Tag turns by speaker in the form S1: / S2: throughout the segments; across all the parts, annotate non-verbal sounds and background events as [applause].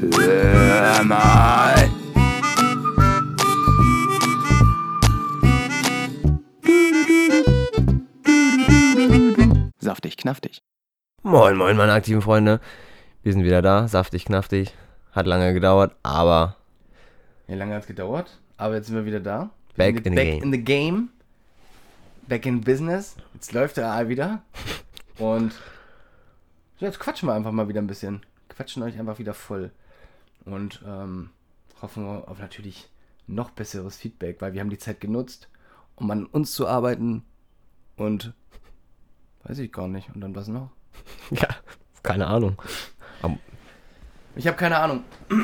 S1: Hör mal. Saftig, knaftig.
S2: Moin, moin, meine aktiven Freunde. Wir sind wieder da, saftig, knaftig. Hat lange gedauert, aber
S1: Wie lange hat es gedauert? Aber jetzt sind wir wieder da.
S2: Back
S1: Wir sind
S2: in the
S1: back
S2: game.
S1: in the game. Back in business. Jetzt läuft der AI wieder. [laughs] Und so, jetzt quatschen wir einfach mal wieder ein bisschen. Quatschen euch einfach wieder voll. Und ähm, hoffen wir auf natürlich noch besseres Feedback, weil wir haben die Zeit genutzt, um an uns zu arbeiten. Und weiß ich gar nicht. Und dann was noch? [laughs]
S2: ja, keine Ahnung.
S1: Ich habe keine Ahnung. [clears throat]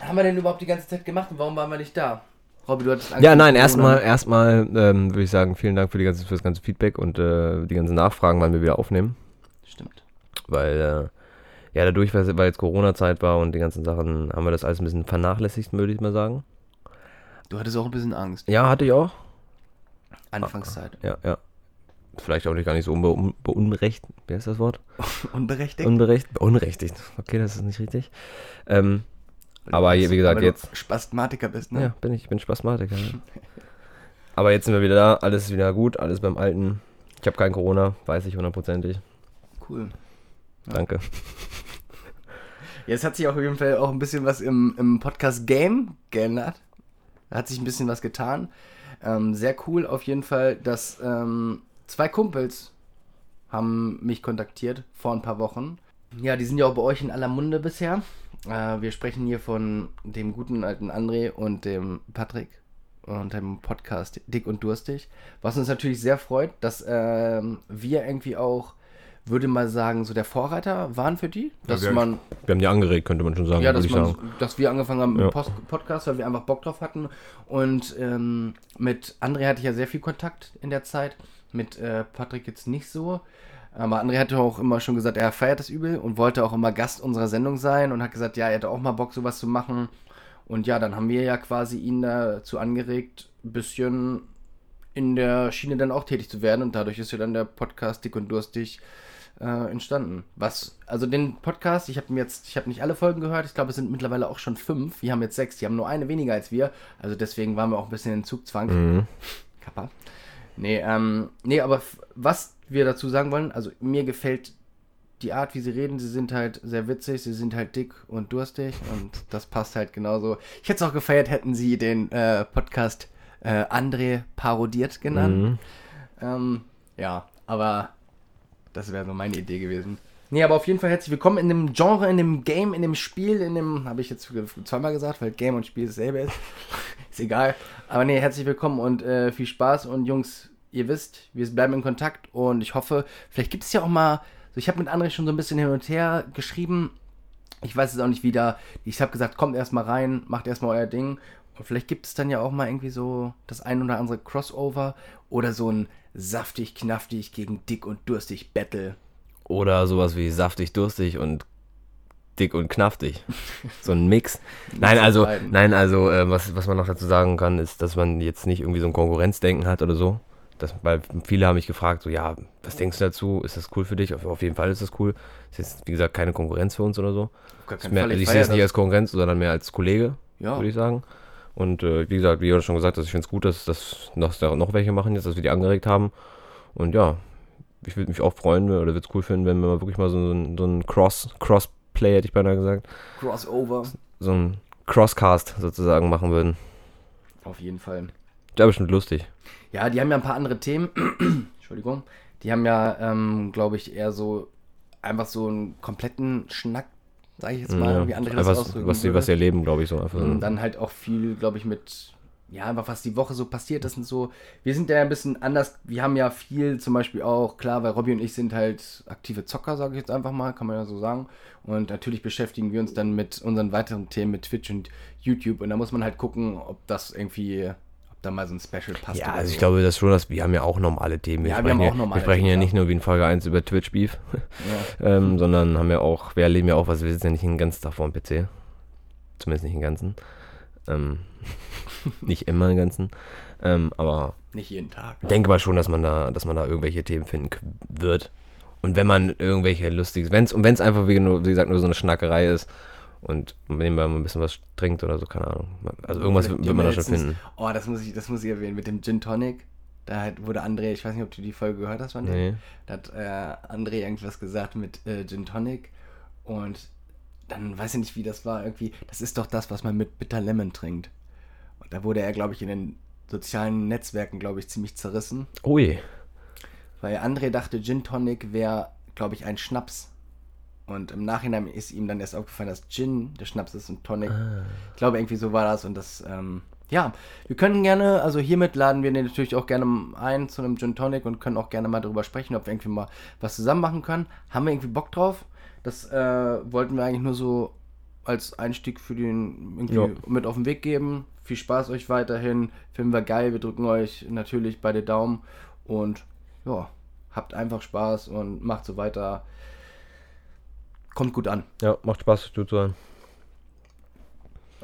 S1: haben wir denn überhaupt die ganze Zeit gemacht und warum waren wir nicht da? Robby, du hattest Angst
S2: Ja, nein, erstmal, erstmal ähm, würde ich sagen, vielen Dank für, die ganze, für das ganze Feedback und äh, die ganzen Nachfragen, wann wir wieder aufnehmen.
S1: Stimmt.
S2: Weil, äh, ja, dadurch, weil, jetzt Corona-Zeit war und die ganzen Sachen, haben wir das alles ein bisschen vernachlässigt, würde ich mal sagen.
S1: Du hattest auch ein bisschen Angst.
S2: Ja, hatte ich auch.
S1: Anfangszeit.
S2: Ja, ja. Vielleicht auch nicht gar nicht so unbe un beunrecht. Wie heißt das Wort? [laughs]
S1: Unberechtigt.
S2: Unberecht? Beunrechtigt. Okay, das ist nicht richtig. Ähm, aber je- wie gesagt,
S1: Aber du
S2: jetzt.
S1: Spasmatiker bist, ne?
S2: Ja, bin ich, ich bin Spasmatiker. Ja. [laughs] Aber jetzt sind wir wieder da, alles ist wieder gut, alles beim Alten. Ich habe kein Corona, weiß ich hundertprozentig.
S1: Cool.
S2: Danke.
S1: Jetzt hat sich auf jeden Fall auch ein bisschen was im, im Podcast Game geändert. Hat sich ein bisschen was getan. Ähm, sehr cool auf jeden Fall, dass ähm, zwei Kumpels haben mich kontaktiert vor ein paar Wochen. Ja, die sind ja auch bei euch in aller Munde bisher. Äh, wir sprechen hier von dem guten alten André und dem Patrick und dem Podcast Dick und Durstig. Was uns natürlich sehr freut, dass ähm, wir irgendwie auch, würde mal sagen, so der Vorreiter waren für die. Dass
S2: wir-
S1: man
S2: Wir haben die angeregt, könnte man schon sagen,
S1: ja, dass, man,
S2: sagen.
S1: dass wir angefangen haben mit
S2: Ja.
S1: dem Post Podcast, weil wir einfach Bock drauf hatten. Und ähm, mit André hatte ich ja sehr viel Kontakt in der Zeit. Mit äh, Patrick jetzt nicht so. Aber André hatte auch immer schon gesagt, er feiert das übel und wollte auch immer Gast unserer Sendung sein und hat gesagt, ja, er hätte auch mal Bock, sowas zu machen. Und ja, dann haben wir ja quasi ihn dazu angeregt, ein bisschen in der Schiene dann auch tätig zu werden. Und dadurch ist ja dann der Podcast Dick und Durstig äh, entstanden. Was, also den Podcast, ich habe mir jetzt, ich habe nicht alle Folgen gehört, ich glaube, es sind mittlerweile auch schon fünf. Wir haben jetzt sechs, die haben nur eine weniger als wir. Also deswegen waren wir auch ein bisschen in Zugzwang.
S2: Mhm.
S1: Kappa. Nee, ähm, nee, aber was wir dazu sagen wollen, also mir gefällt die Art, wie sie reden, sie sind halt sehr witzig, sie sind halt dick und durstig und das passt halt genauso. Ich hätte es auch gefeiert, hätten sie den äh, Podcast äh, André parodiert genannt.
S2: Mhm.
S1: Ähm, ja, aber das wäre so meine Idee gewesen. Nee, aber auf jeden Fall herzlich willkommen in dem Genre, in dem Game, in dem Spiel, in dem, habe ich jetzt zweimal gesagt, weil Game und Spiel dasselbe ist. [laughs] ist egal. Aber nee, herzlich willkommen und äh, viel Spaß und Jungs, ihr wisst, wir bleiben in Kontakt und ich hoffe, vielleicht gibt es ja auch mal, so ich habe mit André schon so ein bisschen hin und her geschrieben. Ich weiß es auch nicht wieder. Ich habe gesagt, kommt erstmal rein, macht erstmal euer Ding. Und vielleicht gibt es dann ja auch mal irgendwie so das ein oder andere Crossover oder so ein saftig, knaftig gegen dick und durstig Battle.
S2: Oder sowas wie saftig, durstig und dick und knaftig. So ein Mix. [laughs] Nein, also, nein, also, äh, was, was man noch dazu sagen kann, ist, dass man jetzt nicht irgendwie so ein Konkurrenzdenken hat oder so. Das, weil viele haben mich gefragt, so, ja, was denkst du dazu? Ist das cool für dich? Auf, auf jeden Fall ist das cool. Ist jetzt, wie gesagt, keine Konkurrenz für uns oder so. Mehr, ich sehe es nicht als Konkurrenz, sondern mehr als Kollege,
S1: Ja.
S2: würde ich sagen. Und äh, wie gesagt, wie Jonas schon gesagt hat, ich finde es gut, dass, dass noch, da noch welche machen jetzt, dass wir die angeregt haben. Und ja, ich würde mich auch freuen oder würde es cool finden, wenn wir mal wirklich mal so, ein- so ein Cross, Crossplay, hätte ich beinahe gesagt,
S1: Crossover.
S2: so ein Crosscast sozusagen machen würden.
S1: Auf jeden Fall.
S2: Wäre bestimmt lustig.
S1: Ja, die haben ja ein paar andere Themen. [clears throat] Entschuldigung. Die haben ja, ähm, glaube ich, eher so einfach so einen kompletten Schnack, sage ich jetzt mal,
S2: Ja,
S1: wie andere das
S2: was,
S1: ausdrücken
S2: was, sie,
S1: würde.
S2: was sie erleben, glaube ich, so. Einfach
S1: Und dann halt auch viel, glaube ich, mit, ja, einfach was die Woche so passiert ist und so. Wir sind ja ein bisschen anders. Wir haben ja viel zum Beispiel auch, klar, weil Robby und ich sind halt aktive Zocker, sage ich jetzt einfach mal, kann man ja so sagen. Und natürlich beschäftigen wir uns dann mit unseren weiteren Themen mit Twitch und YouTube. Und da muss man halt gucken, ob das irgendwie, da mal so ein Special passt.
S2: ja, also ich
S1: so.
S2: glaube, das schon, dass wir haben ja auch normale Themen.
S1: Ja, wir
S2: sprechen
S1: haben
S2: ja,
S1: auch normale
S2: wir sprechen ja
S1: Themen,
S2: nicht nur wie in Folge 1 über Twitch-Beef, [laughs]
S1: Ja.
S2: ähm, sondern haben ja auch, wir erleben ja auch was, wir sitzen ja nicht den ganzen Tag vor dem PC. Zumindest nicht den ganzen. Ähm, [laughs] nicht immer den ganzen. Ähm, aber
S1: Nicht jeden Tag.
S2: ich denke mal schon, dass man da, dass man da irgendwelche Themen finden wird. Und wenn man irgendwelche lustiges, wenn's, und wenn es einfach wie, nur, wie gesagt nur so eine Schnackerei ist Und nebenbei mal ein bisschen was trinkt oder so, keine Ahnung. Also irgendwas
S1: Vielleicht
S2: wird, man da schon finden.
S1: Oh, das muss ich, das muss ich erwähnen, mit dem Gin Tonic. Da hat, wurde André, ich weiß nicht, ob du die Folge gehört hast von.
S2: Nee.
S1: Da hat äh, André irgendwas gesagt mit äh, Gin Tonic. Und dann weiß ich nicht, wie das war. Irgendwie, das ist doch das, was man mit Bitter Lemon trinkt. Und da wurde er, glaube ich, in den sozialen Netzwerken, glaube ich, ziemlich zerrissen.
S2: Ui.
S1: Weil André dachte, Gin Tonic wäre, glaube ich, ein Schnaps. Und im Nachhinein ist ihm dann erst aufgefallen, dass Gin der Schnaps ist und Tonic. Ich glaube, irgendwie so war das. Und das, ähm, ja, wir können gerne, also hiermit laden wir den natürlich auch gerne ein zu einem Gin Tonic und können auch gerne mal darüber sprechen, ob wir irgendwie mal was zusammen machen können. Haben wir irgendwie Bock drauf? Das äh, wollten wir eigentlich nur so als Einstieg für den irgendwie
S2: Ja.
S1: mit auf den Weg geben. Viel Spaß euch weiterhin. Finden wir geil. Wir drücken euch natürlich beide Daumen. Und ja, habt einfach Spaß und macht so weiter. Kommt gut an.
S2: Ja, macht Spaß, zu hören.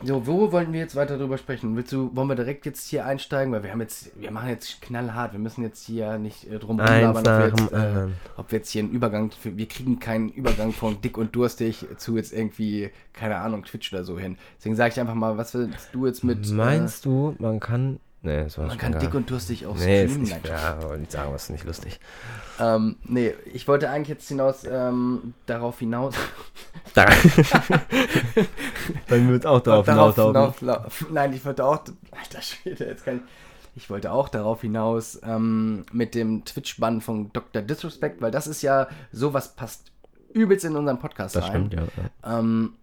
S1: So, wo wollten wir jetzt weiter drüber sprechen? Willst du, wollen wir direkt jetzt hier einsteigen? Weil wir haben jetzt, wir machen jetzt knallhart. Wir müssen jetzt hier nicht äh, drum rumlabern, ob äh, ob wir jetzt hier einen Übergang, für, wir kriegen keinen Übergang von dick und durstig zu jetzt irgendwie, keine Ahnung, Twitch oder so hin. Deswegen sage ich einfach mal, was willst du jetzt mit,
S2: Meinst du, man kann. Nee, das war
S1: man kann dick und durstig auch
S2: Nee, ist
S1: streamen?
S2: nicht,
S1: Nein,
S2: ja, aber nicht sagen, was ist nicht lustig.
S1: Ähm, nee, ich wollte eigentlich jetzt hinaus, ähm, darauf hinaus. [laughs]
S2: Da. Bei mir wird auch darauf hinauslaufen.
S1: hinaus- lau- Nein, ich wollte auch. Alter Schwede, jetzt kann ich. Ich wollte auch darauf hinaus ähm, mit dem Twitch-Bann von Dr. Disrespect, weil das ist ja sowas passt übelst in unseren Podcast
S2: Das
S1: rein.
S2: stimmt, ja. ja.
S1: Ähm,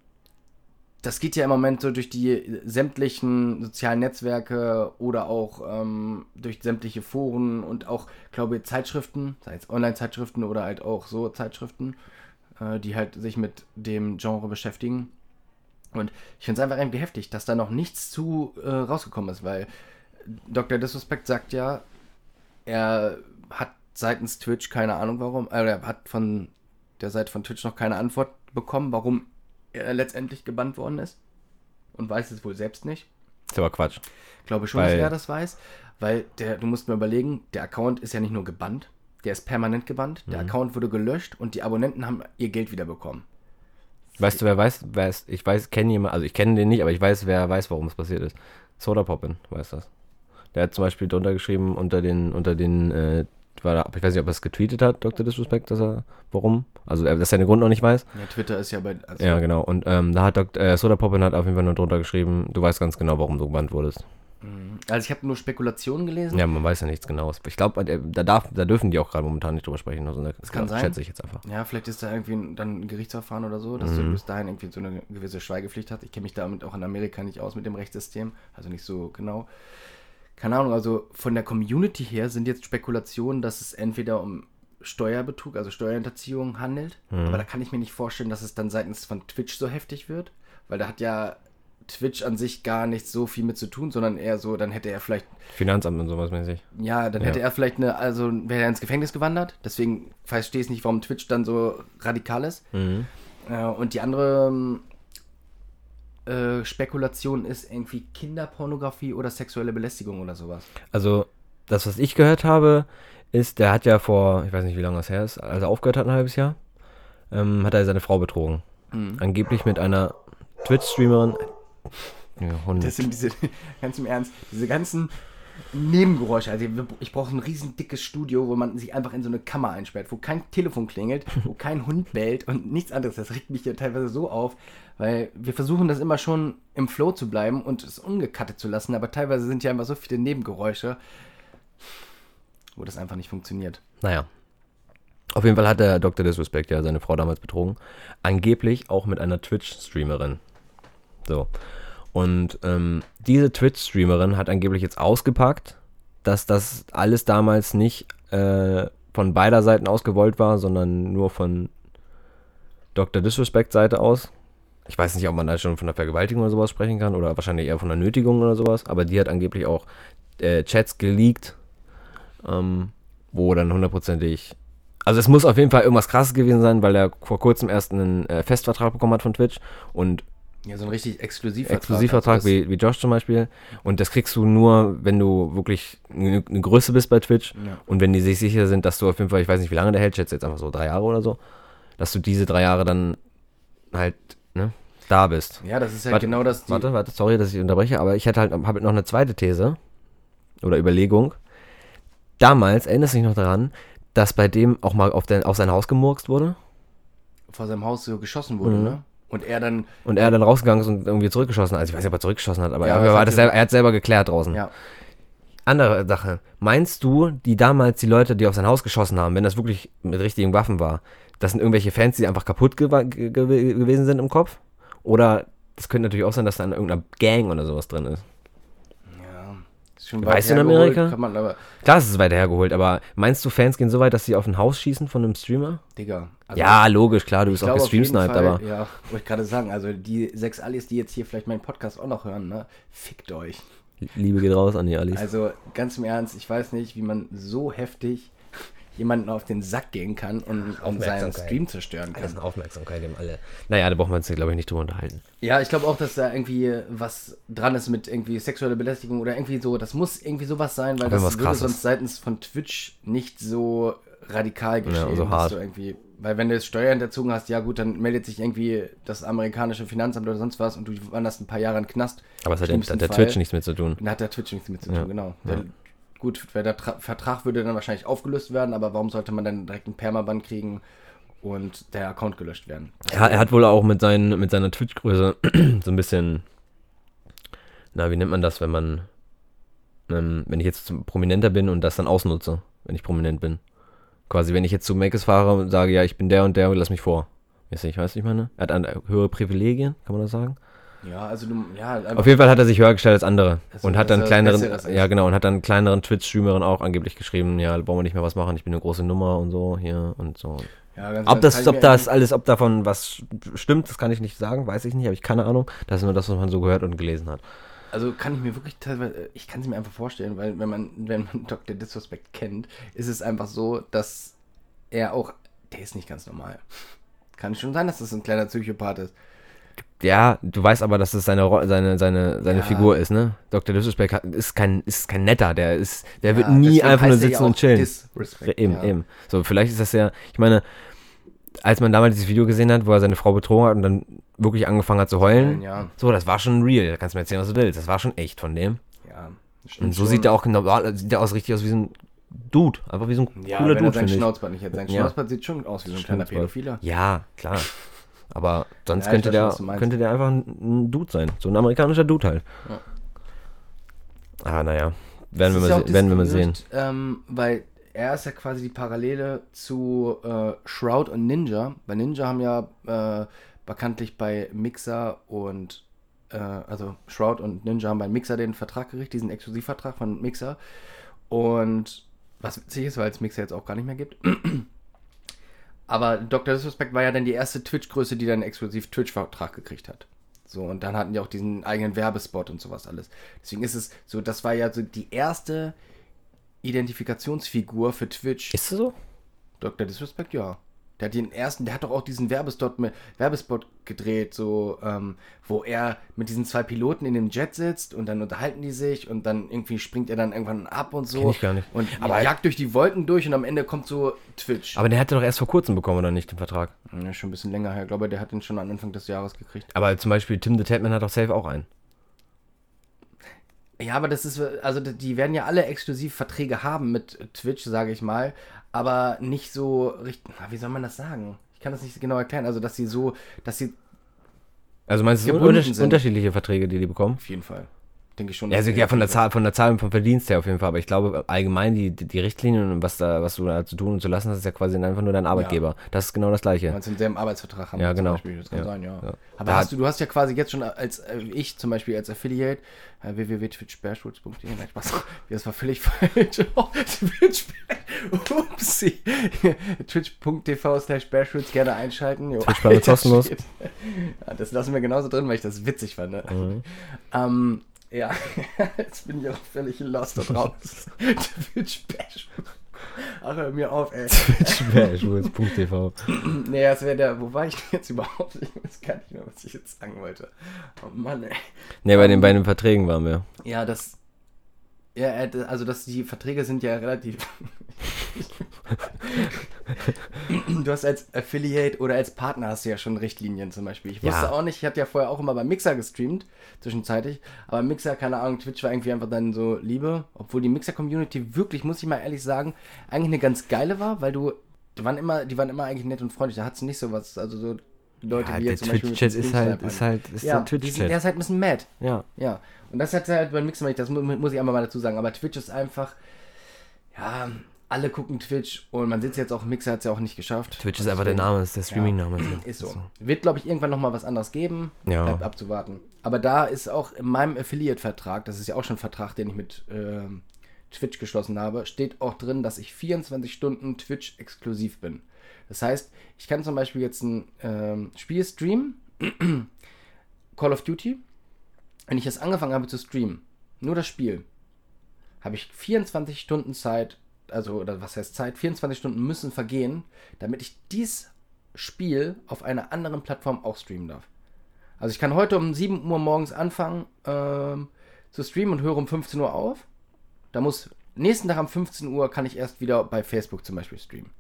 S1: das geht ja im Moment so durch die sämtlichen sozialen Netzwerke oder auch ähm, durch sämtliche Foren und auch, glaube ich, Zeitschriften, sei es Online-Zeitschriften oder halt auch so Zeitschriften, äh, die halt sich mit dem Genre beschäftigen. Und ich finde es einfach irgendwie heftig, dass da noch nichts zu äh, rausgekommen ist, weil Dr. Disrespect sagt ja, er hat seitens Twitch keine Ahnung warum, äh, er hat von der Seite von Twitch noch keine Antwort bekommen, warum er letztendlich gebannt worden ist. Und weiß es wohl selbst nicht.
S2: Ist aber Quatsch.
S1: Glaube schon,
S2: Weil-
S1: dass er das weiß. Weil der, du musst mir überlegen, der Account ist ja nicht nur gebannt, der ist permanent gebannt. Der
S2: Mhm.
S1: Account wurde gelöscht und die Abonnenten haben ihr Geld wieder bekommen.
S2: Weißt du, wer weiß, wer ist, ich weiß, kenne jemand, also ich kenne den nicht, aber ich weiß, wer weiß, warum es passiert ist. Soda Poppin, weiß das. Der hat zum Beispiel drunter geschrieben, unter den, unter den, äh, war da, ich weiß nicht, ob er es getweetet hat, Dr. Disrespect, dass er, warum? Also, er- dass er den Grund noch nicht weiß.
S1: Ja, Twitter ist ja bei. Also,
S2: Ja, genau. Und ähm, da hat Dr., äh, Soda Poppin hat auf jeden Fall nur drunter geschrieben, du weißt ganz genau, warum du gebannt wurdest.
S1: Also ich habe nur Spekulationen gelesen.
S2: Ja, man weiß ja nichts genaues. Ich glaube, da, darf, da dürfen die auch gerade momentan nicht drüber sprechen. Also, das
S1: kann sein.
S2: Schätze ich jetzt einfach.
S1: Ja, vielleicht ist da irgendwie ein, dann ein Gerichtsverfahren oder so, dass
S2: Mhm.
S1: du bis dahin irgendwie so eine gewisse Schweigepflicht hast. Ich kenne mich damit auch in Amerika nicht aus mit dem Rechtssystem, also nicht so genau. Keine Ahnung, also von der Community her sind jetzt Spekulationen, dass es entweder um Steuerbetrug, also Steuerhinterziehung handelt,
S2: Mhm.
S1: aber da kann ich mir nicht vorstellen, dass es dann seitens von Twitch so heftig wird, weil da hat ja Twitch an sich gar nicht so viel mit zu tun, sondern eher so, dann hätte er vielleicht
S2: Finanzamt und sowas mäßig.
S1: ja, dann
S2: Ja.
S1: hätte er vielleicht eine, also wäre er ins Gefängnis gewandert. Deswegen verstehe ich nicht, warum Twitch dann so radikal ist.
S2: Mhm.
S1: Äh, und die andere ähm, äh, Spekulation ist irgendwie Kinderpornografie oder sexuelle Belästigung oder sowas.
S2: Also, das, was ich gehört habe, ist, der hat ja vor, ich weiß nicht, wie lange das her ist, als er aufgehört hat, ein halbes Jahr, ähm, hat er seine Frau betrogen.
S1: Mhm.
S2: Angeblich mit einer Twitch-Streamerin. Ja, Hund.
S1: Das sind diese, [laughs] ganz im Ernst, diese ganzen Nebengeräusche. Also ich brauche ein riesen dickes Studio, wo man sich einfach in so eine Kammer einsperrt, wo kein Telefon klingelt, wo kein Hund bellt und nichts anderes. Das regt mich ja teilweise so auf, weil wir versuchen das immer schon im Flow zu bleiben und es ungekattet zu lassen, aber teilweise sind ja einfach so viele Nebengeräusche, wo das einfach nicht funktioniert.
S2: Naja. Auf jeden Fall hat der Dr. Disrespect ja seine Frau damals betrogen. Angeblich auch mit einer Twitch-Streamerin. So. Und ähm, diese Twitch-Streamerin hat angeblich jetzt ausgepackt, dass das alles damals nicht äh, von beider Seiten aus gewollt war, sondern nur von Dr. Disrespect-Seite aus. Ich weiß nicht, ob man da schon von einer Vergewaltigung oder sowas sprechen kann oder wahrscheinlich eher von einer Nötigung oder sowas, aber die hat angeblich auch äh, Chats geleakt, ähm, wo dann hundertprozentig. Also es muss auf jeden Fall irgendwas krasses gewesen sein, weil er vor kurzem erst einen äh, Festvertrag bekommen hat von Twitch und
S1: Ja, so ein richtig Exklusivvertrag.
S2: Exklusivvertrag wie, wie Josh zum Beispiel. Und das kriegst du nur, wenn du wirklich eine, eine Größe bist bei Twitch.
S1: Ja.
S2: Und wenn die sich sicher sind, dass du auf jeden Fall, ich weiß nicht, wie lange der hält, schätze jetzt einfach so drei Jahre oder so, dass du diese drei Jahre dann halt, ne? da bist.
S1: Ja, das ist ja
S2: Warte,
S1: genau das.
S2: Warte, warte, sorry, dass ich unterbreche, aber ich hätte halt habe noch eine zweite These oder Überlegung. Damals, erinnerst du dich noch daran, dass bei dem auch mal auf, der, auf sein Haus gemurkst wurde
S1: vor seinem Haus so geschossen wurde,
S2: Mhm.
S1: ne? Und er dann,
S2: und er dann rausgegangen ist und irgendwie zurückgeschossen hat. Also ich weiß nicht, ob er zurückgeschossen hat, aber
S1: Ja,
S2: er, war
S1: hat
S2: das
S1: er-
S2: selber, er hat selber geklärt draußen.
S1: ja,
S2: Andere Sache. Meinst du, die damals, die Leute, die auf sein Haus geschossen haben, wenn das wirklich mit richtigen Waffen war, das sind irgendwelche Fans, die einfach kaputt ge ge gewesen sind im Kopf? Oder das könnte natürlich auch sein, dass da in irgendeiner Gang oder sowas drin ist.
S1: Ist schon
S2: Weißt du in Amerika?
S1: Kann man aber,
S2: Klar, es ist weiter hergeholt, aber meinst du, Fans gehen so weit, dass sie auf ein Haus schießen von einem Streamer?
S1: Digga. also-
S2: ja, logisch, klar, du bist auch gestreamsniped, aber
S1: Ja, wollte ich gerade sagen, also die sechs Allis, die jetzt hier vielleicht meinen Podcast auch noch hören, ne? Fickt euch.
S2: Liebe geht raus an die Alis.
S1: Also ganz im Ernst, ich weiß nicht, wie man so heftig jemanden auf den Sack gehen kann und, und seinen. Stream zerstören
S2: Das
S1: kann.
S2: ist eine Aufmerksamkeit dem alle. Naja, da brauchen wir uns, glaube ich, nicht drüber unterhalten.
S1: Ja, ich glaube auch, dass da irgendwie was dran ist mit irgendwie sexueller Belästigung oder irgendwie so. Das muss irgendwie sowas sein, weil das würde
S2: Krasses.
S1: sonst seitens von Twitch nicht so radikal geschehen.
S2: so
S1: dass
S2: hart.
S1: Irgendwie, weil wenn du jetzt Steuern hinterzogen hast, ja gut, dann meldet sich irgendwie das amerikanische Finanzamt oder sonst was und du wanderst ein paar Jahre in den Knast.
S2: Aber es hat, der
S1: Fall.
S2: Twitch nichts mit zu tun.
S1: Da hat der Twitch nichts mit zu tun,
S2: Ja.
S1: genau. Der, Gut, der Tra Vertrag würde dann wahrscheinlich aufgelöst werden, aber warum sollte man dann direkt einen Permaban kriegen und der Account gelöscht werden?
S2: Ja, er hat wohl auch mit, seinen, mit seiner Twitch-Größe [clears throat] so ein bisschen, na, wie nennt man das, wenn man, ähm, wenn ich jetzt prominenter bin und das dann ausnutze, wenn ich prominent bin. Quasi, wenn ich jetzt zu Makes fahre und sage, ja, ich bin der und der, lass mich vor. Weißt du, ich weiß nicht, ich meine? Er hat höhere Privilegien, kann man das sagen?
S1: Ja, also du, ja,
S2: Auf jeden Fall hat er sich höher gestellt als andere.
S1: Also,
S2: und hat dann
S1: er
S2: kleineren, ja genau, und hat dann kleineren Twitch-Streamern auch angeblich geschrieben, ja, brauchen wir nicht mehr was machen, ich bin eine große Nummer und so, hier und so.
S1: ja, ganz
S2: Ob das, ob das alles, ob davon was stimmt, das kann ich nicht sagen, weiß ich nicht, habe ich keine Ahnung. Das ist nur das, was man so gehört und gelesen hat.
S1: Also kann ich mir wirklich teilweise, ich kann es mir einfach vorstellen, weil wenn man, wenn man [laughs] Dr. Disrespect kennt, ist es einfach so, dass er auch, der ist nicht ganz normal. Kann schon sein, dass das ein kleiner Psychopath ist.
S2: Ja, du weißt aber, dass es seine, seine, seine, seine
S1: Ja.
S2: Figur ist, ne? Dr. Disrespect hat- ist kein, ist kein netter, der ist, der wird
S1: Ja,
S2: nie
S1: deswegen
S2: einfach nur
S1: ja
S2: sitzen und chillen.
S1: Disrespect,
S2: Eben,
S1: ja.
S2: eben. So, vielleicht ist das ja, ich meine, als man damals dieses Video gesehen hat, wo er seine Frau betrogen hat und dann wirklich angefangen hat zu heulen,
S1: Ja,
S2: so, das war schon real. Da kannst du mir erzählen, was du willst. Das war schon echt von dem.
S1: ja.
S2: Und so sieht er auch genau, sieht er aus richtig aus wie so ein Dude. Einfach wie so ein
S1: Ja,
S2: cooler
S1: wenn
S2: Dude,
S1: sein
S2: finde ich.
S1: Schnauzbart nicht hat. Sein
S2: Ja.
S1: Schnauzbart sieht schon aus wie so ein kleiner. Pädophiler.
S2: Ja, klar. Aber sonst
S1: Ja,
S2: könnte,
S1: schon,
S2: der, könnte der einfach ein, Dude sein. So ein amerikanischer Dude halt.
S1: Ja.
S2: Ah, naja. Werden, wir
S1: Das
S2: mal, werden wir mal sehen.
S1: Ähm, weil er ist ja quasi die Parallele zu äh, Shroud und Ninja. Weil Ninja haben ja äh, bekanntlich bei Mixer und äh, also Shroud und Ninja haben bei Mixer den Vertrag gekriegt, diesen Exklusivvertrag von Mixer. Und was witzig ist, weil es Mixer jetzt auch gar nicht mehr gibt. [clears throat] Aber Dr. Disrespect war ja dann die erste Twitch-Größe, die dann exklusiv Twitch-Vertrag gekriegt hat. So, und dann hatten die auch diesen eigenen Werbespot und sowas alles. Deswegen ist es so, das war ja so die erste Identifikationsfigur für Twitch.
S2: Ist das so?
S1: Dr. Disrespect, ja. Der hat den ersten, der hat doch auch diesen Werbespot, mit, Werbespot gedreht, so, ähm, wo er mit diesen zwei Piloten in dem Jet sitzt und dann unterhalten die sich und dann irgendwie springt er dann irgendwann ab und so.
S2: Kenn ich gar nicht.
S1: Und
S2: Aber-
S1: jagt durch die Wolken durch und am Ende kommt so Twitch.
S2: Aber der hatte doch erst vor kurzem bekommen, oder nicht, den Vertrag?
S1: ja, schon ein bisschen länger her. Ich glaube, der hat den schon am Anfang des Jahres gekriegt.
S2: Aber zum Beispiel Tim the Tatman hat doch safe auch einen.
S1: Ja, aber das ist, also die werden ja alle exklusiv Verträge haben mit Twitch, sage ich mal, aber nicht so richtig, wie soll man das sagen? Ich kann das nicht genau erklären, also dass sie so, dass sie
S2: Also meinst du, sind. unterschiedliche Verträge, die die bekommen?
S1: auf jeden Fall, denke ich schon.
S2: Ja, also ja, von der Zahl, von der Zahl und vom Verdienst her auf jeden Fall, aber ich glaube allgemein die, die, Richtlinien und was da, was du da zu tun und zu lassen hast, ist ja quasi einfach nur dein Arbeitgeber. Das ist genau das gleiche.
S1: Meinst du einen selben Arbeitsvertrag haben?
S2: Ja,
S1: zum
S2: genau.
S1: Beispiel. Das kann
S2: Ja,
S1: sein, ja.
S2: ja.
S1: Aber hast du, du hast ja quasi jetzt schon als, äh, ich zum Beispiel als Affiliate, äh, www.twitchbashwoods.de, nein, Spaß, [laughs] das war völlig [laughs] falsch. [laughs] Upsi. [laughs] Twitch.tv slash bashwoods gerne einschalten. Jo.
S2: Twitch Private kostenlos. [laughs]
S1: Ja, das lassen wir genauso drin, weil ich das witzig fand. Ne?
S2: Mhm.
S1: Ähm, ja, [laughs] jetzt bin ich auch völlig lost da draußen. Twitch Bashwoods. Ach, hör mir auf, ey.
S2: Twitch.tv. [clears throat]
S1: Nee, das wäre der. Wo war ich denn jetzt überhaupt? Ich weiß gar nicht mehr, was ich jetzt sagen wollte. Oh Mann, ey.
S2: Ne, bei den, bei den Verträgen waren wir.
S1: Ja, das. Ja, äh, also dass die Verträge sind ja relativ. [laughs] du hast als Affiliate oder als Partner hast du ja schon Richtlinien zum Beispiel. Ich wusste
S2: Ja.
S1: auch nicht, ich hatte ja vorher auch immer bei Mixer gestreamt, zwischenzeitlich. Aber Mixer, keine Ahnung, Twitch war irgendwie einfach dann so Liebe. Obwohl die Mixer-Community wirklich, muss ich mal ehrlich sagen, eigentlich eine ganz geile war, weil du, die waren immer, die waren immer eigentlich nett und freundlich. Da hat es nicht so was, also so Leute,
S2: Ja,
S1: die jetzt zum Beispiel mit
S2: Twitch-Chat ist halt, ist halt, ist
S1: ja,
S2: der
S1: die sind, der
S2: Twitch-Chat.
S1: ist halt ein bisschen mad.
S2: Ja.
S1: Ja, und das hat halt beim Mixer das mu muss ich einmal mal dazu sagen. Aber Twitch ist einfach, ja, alle gucken Twitch und man sitzt jetzt auch, Mixer hat es ja auch nicht geschafft.
S2: Twitch ist einfach der Name, ist der Streaming-Name.
S1: Ist so. Wird, glaube ich, irgendwann nochmal was anderes geben.
S2: Ja.
S1: Bleibt abzuwarten. Aber da ist auch in meinem Affiliate-Vertrag, das ist ja auch schon ein Vertrag, den ich mit ähm, Twitch geschlossen habe, steht auch drin, dass ich 24 Stunden Twitch exklusiv bin. Das heißt, ich kann zum Beispiel jetzt ein ähm, Spiel streamen, [clears throat] Call of Duty. Wenn ich es angefangen habe zu streamen, nur das Spiel, habe ich 24 Stunden Zeit, also, oder was heißt Zeit, 24 Stunden müssen vergehen, damit ich dies Spiel auf einer anderen Plattform auch streamen darf. Also ich kann heute um 7 Uhr morgens anfangen ähm, zu streamen und höre um 15 Uhr auf. Da muss nächsten Tag um 15 Uhr kann ich erst wieder bei Facebook zum Beispiel streamen.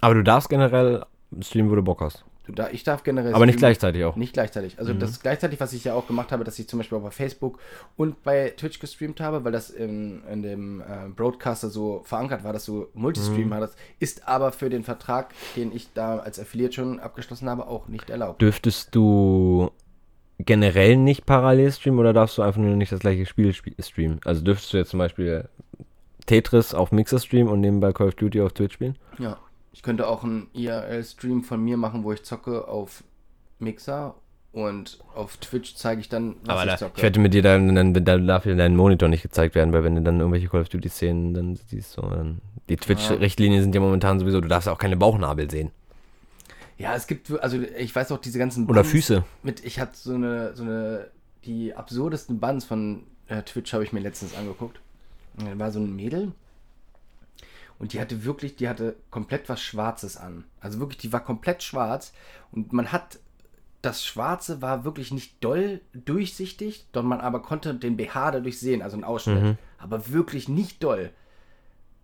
S2: Aber du darfst generell streamen, wo du Bock hast.
S1: Du, da, ich darf generell
S2: Aber nicht
S1: streamen.
S2: gleichzeitig auch.
S1: Nicht gleichzeitig. Also das ist gleichzeitig, was ich ja auch gemacht habe, dass ich zum Beispiel auch bei Facebook und bei Twitch gestreamt habe, weil das in, in dem äh, Broadcaster so verankert war, dass du Multistream hattest, ist aber für den Vertrag, den ich da als Affiliate schon abgeschlossen habe, auch nicht erlaubt.
S2: Dürftest du generell nicht parallel streamen oder darfst du einfach nur nicht das gleiche Spiel sp- streamen? Also dürftest du jetzt zum Beispiel Tetris auf Mixer streamen und nebenbei Call of Duty auf Twitch spielen?
S1: Ja. Ich könnte auch einen IRL-Stream von mir machen, wo ich zocke auf Mixer und auf Twitch zeige ich dann, was
S2: Aber
S1: ich zocke.
S2: ich wette mit dir, dann, dann, dann darf dir dein Monitor nicht gezeigt werden, weil wenn du dann irgendwelche Call of Duty Szenen dann siehst, so, dann die Twitch-Richtlinien sind ja momentan sowieso, du darfst auch keine Bauchnabel sehen.
S1: ja, es gibt, also ich weiß auch diese ganzen
S2: Oder
S1: Buns
S2: Füße.
S1: Mit, ich hatte so eine, so eine, die absurdesten Buns von äh, Twitch habe ich mir letztens angeguckt. Da war so ein Mädel und die hatte wirklich, die hatte komplett was Schwarzes an. Also wirklich, die war komplett schwarz und man hat, das Schwarze war wirklich nicht doll durchsichtig, doch man aber konnte den BH dadurch sehen, also einen Ausschnitt.
S2: Mhm.
S1: Aber wirklich nicht doll.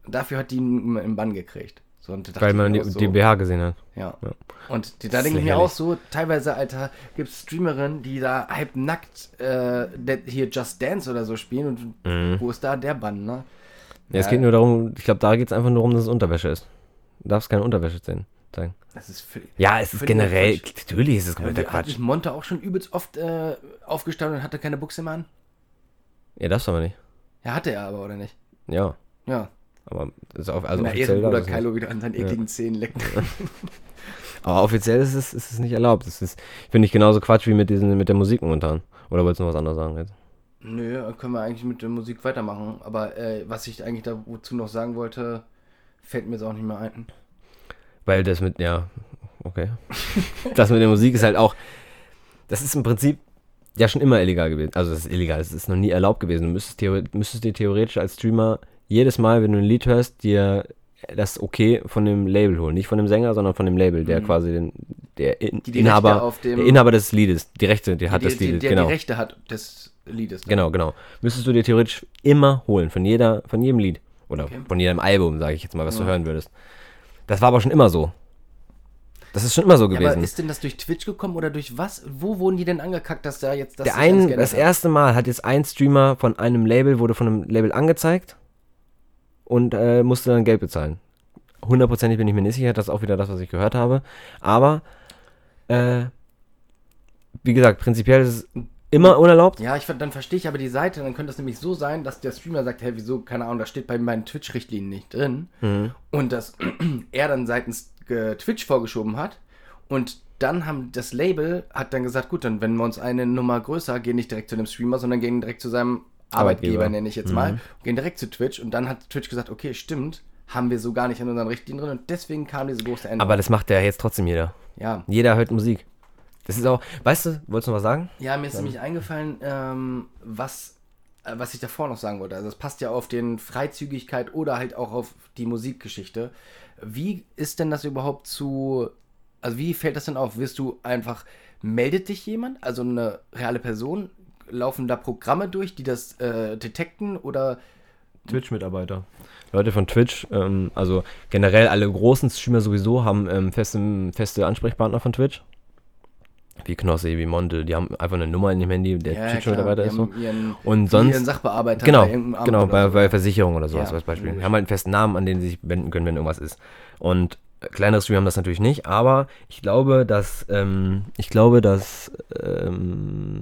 S1: Und dafür hat die einen, einen Bann gekriegt. So,
S2: Weil man die,
S1: so,
S2: die BH gesehen hat.
S1: ja.
S2: Ja.
S1: Und die, da denke ich mir auch so, teilweise, Alter, gibt es Streamerinnen, die da halb nackt äh, hier Just Dance oder so spielen und
S2: Mhm.
S1: wo ist da der Bann, ne?
S2: Ja, es
S1: Ja.
S2: geht nur darum, ich glaube, da geht es einfach nur darum, dass es Unterwäsche ist. Du darfst keine Unterwäsche sehen, zeigen.
S1: Das ist.
S2: Ja, es ist generell,
S1: Quatsch.
S2: natürlich ist es
S1: Ja,
S2: kompletter
S1: Hat
S2: Quatsch.
S1: sich Monte auch schon übelst oft äh, aufgestanden und hatte keine Buchse mehr an?
S2: Ja, darfst du aber nicht.
S1: Ja, hatte er aber, oder nicht?
S2: Ja,
S1: Ja.
S2: aber ist auf, also offiziell nicht.
S1: Kylo wieder an seinen ekligen Zähnen leckt. [laughs]
S2: Aber offiziell ist es, ist es nicht erlaubt. Das ist, finde ich, genauso Quatsch wie mit, diesen, mit der Musik momentan. Oder wolltest du noch was anderes sagen jetzt?
S1: Nö, können wir eigentlich mit der Musik weitermachen. Aber äh, was ich eigentlich dazu noch sagen wollte, fällt mir jetzt auch nicht mehr ein.
S2: Weil das mit, ja, okay. das mit der Musik ist halt auch, das ist im Prinzip ja schon immer illegal gewesen. Also das ist illegal, es ist noch nie erlaubt gewesen. Du müsstest, theore müsstest dir theoretisch als Streamer jedes Mal, wenn du ein Lied hörst, dir das Okay von dem Label holen. Nicht von dem Sänger, sondern von dem Label, der
S1: Mhm.
S2: quasi den, der In
S1: Die die
S2: Inhaber, der Inhaber des Liedes, die Rechte, die hat
S1: die,
S2: des
S1: die,
S2: Liedes,
S1: der
S2: genau.
S1: die Rechte hat des Liedes.
S2: Genau, genau. Müsstest du dir theoretisch immer holen, von jeder, von jedem Lied. Oder
S1: Okay.
S2: von jedem Album, sage ich jetzt mal, was du
S1: Ja.
S2: hören würdest. Das war aber schon immer so. Das ist schon immer so
S1: Ja, aber
S2: gewesen.
S1: ist denn das durch Twitch gekommen oder durch was? Wo wurden die denn angekackt, dass da jetzt das
S2: Der ein, das erste Mal hat jetzt ein Streamer von einem Label, wurde von einem Label angezeigt und äh, musste dann Geld bezahlen. Hundertprozentig bin ich mir nicht sicher, das ist auch wieder das, was ich gehört habe. Aber, äh, wie gesagt, prinzipiell ist es immer unerlaubt.
S1: Ja, ich, dann verstehe ich aber die Seite, dann könnte es nämlich so sein, dass der Streamer sagt, hey, wieso, keine Ahnung, das steht bei meinen Twitch-Richtlinien nicht drin.
S2: Mhm.
S1: Und dass [clears throat] er dann seitens äh, Twitch vorgeschoben hat. Und dann haben das Label hat dann gesagt, gut, dann wenn wir uns eine Nummer größer, gehen nicht direkt zu dem Streamer, sondern gehen direkt zu seinem Arbeitgeber,
S2: Arbeitgeber.
S1: nenne ich jetzt
S2: Mhm.
S1: mal, gehen direkt zu Twitch. Und dann hat Twitch gesagt, okay, stimmt, haben wir so gar nicht in unseren Richtlinien drin. Und deswegen kam diese große Änderung.
S2: Aber das macht ja jetzt trotzdem jeder.
S1: ja.
S2: Jeder hört Musik. Das ist auch, weißt du, wolltest du noch was sagen?
S1: Ja, mir ist nämlich eingefallen, ähm, was, äh, was ich davor noch sagen wollte. Also es passt ja auf den Freizügigkeit oder halt auch auf die Musikgeschichte. Wie ist denn das überhaupt zu, also wie fällt das denn auf? Wirst du einfach, meldet dich jemand, also eine reale Person, laufen da Programme durch, die das äh, detekten oder
S2: Twitch-Mitarbeiter. Leute von Twitch, ähm, also generell alle großen Streamer sowieso haben ähm, feste, feste Ansprechpartner von Twitch. Wie Knossi, wie Monte, die haben einfach eine Nummer in dem Handy, der
S1: Ja,
S2: Twitch-Mitarbeiter
S1: klar,
S2: ist so.
S1: Ihren,
S2: Und sonst,
S1: ihren Sachbearbeiter
S2: genau,
S1: bei
S2: genau,
S1: oder
S2: bei, bei Versicherungen oder sowas
S1: Ja,
S2: als Beispiel. Die haben halt einen festen Namen, an den sie sich wenden können, wenn irgendwas ist. Und äh, kleinere Streamer haben das natürlich nicht, aber ich glaube, dass, ähm, ich glaube, dass ähm,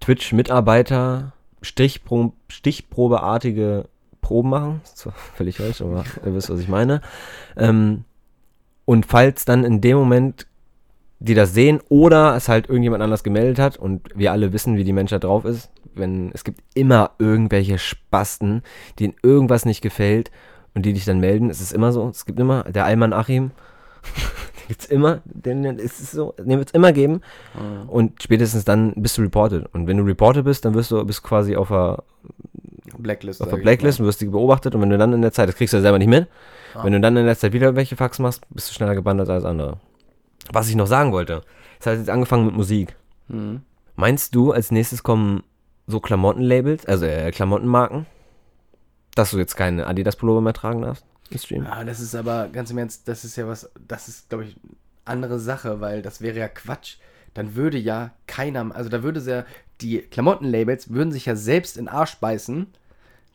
S2: Twitch-Mitarbeiter Stichpro stichprobeartige Proben machen. Ist zwar [laughs] völlig falsch, aber ihr wisst, was ich meine. Ähm, und falls dann in dem Moment die das sehen oder es halt irgendjemand anders gemeldet hat und wir alle wissen, wie die Menschheit drauf ist, wenn es gibt immer irgendwelche Spasten, denen irgendwas nicht gefällt und die dich dann melden. Es ist immer so, es gibt immer, der Alman Achim, [laughs] den gibt's immer, den, ist es so, den wird's immer geben
S1: Mhm.
S2: und spätestens dann bist du reported und wenn du reported bist, dann wirst du bist quasi auf der
S1: Blacklist.
S2: auf der Blacklist und wirst die beobachtet und wenn du dann in der Zeit, das kriegst du ja selber nicht mit,
S1: Ah.
S2: wenn du dann in der Zeit wieder welche Fax machst, bist du schneller gebannt als alles andere. Was ich noch sagen wollte, es hat jetzt angefangen mit Musik.
S1: Mhm.
S2: Meinst du, als nächstes kommen so Klamottenlabels, also äh, Klamottenmarken, dass du jetzt keine Adidas-Pullover mehr tragen darfst im Stream?
S1: Ja, das ist aber ganz im Ernst, das ist ja was, das ist, glaube ich, andere Sache, weil das wäre ja Quatsch. Dann würde ja keiner, also da würde ja, die Klamottenlabels würden sich ja selbst in Arsch beißen,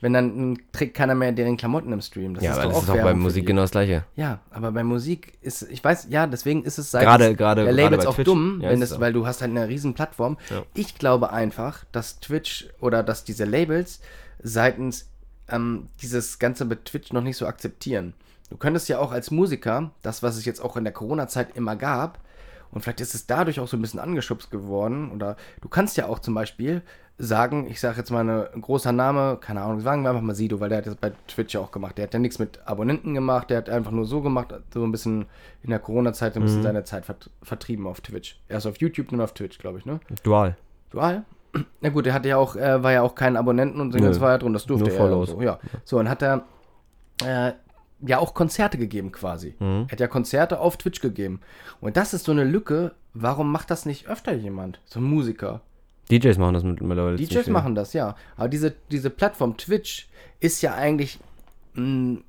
S1: wenn dann trägt keiner mehr deren Klamotten im Stream. Das
S2: ja,
S1: ist
S2: aber das ist auch bei Musik genau das gleiche.
S1: Ja, aber bei Musik ist, ich weiß, ja, deswegen ist es seitens
S2: Gerade, gerade,
S1: der
S2: gerade
S1: Labels
S2: bei
S1: auch
S2: Twitch.
S1: dumm,
S2: Ja,
S1: wenn es,
S2: so.
S1: weil du hast halt eine riesen Plattform.
S2: Ja.
S1: Ich glaube einfach, dass Twitch oder dass diese Labels seitens ähm, dieses Ganze mit Twitch noch nicht so akzeptieren. Du könntest ja auch als Musiker, das, was es jetzt auch in der Corona-Zeit immer gab, und vielleicht ist es dadurch auch so ein bisschen angeschubst geworden, oder du kannst ja auch zum Beispiel sagen, ich sage jetzt mal ein großer Name, keine Ahnung, sagen wir einfach mal Sido, weil der hat das bei Twitch ja auch gemacht. Der hat ja nichts mit Abonnenten gemacht, der hat einfach nur so gemacht, so ein bisschen in der Corona-Zeit ein bisschen seine Zeit vert vertrieben auf Twitch. Erst auf YouTube, dann auf Twitch, glaube ich, ne?
S2: Dual.
S1: Dual? [clears throat] Na gut, der hatte ja auch, äh, war ja auch kein Abonnenten und das war ja drin, das durfte
S2: Nur
S1: er. ja
S2: Follows.
S1: So, ja. so, und hat er äh, ja auch Konzerte gegeben quasi.
S2: Mhm.
S1: Er hat ja Konzerte auf Twitch gegeben. Und das ist so eine Lücke, warum macht das nicht öfter jemand? So ein Musiker.
S2: DJs machen das mittlerweile.
S1: DJs machen das, ja. Aber diese, diese Plattform Twitch ist ja eigentlich, mh,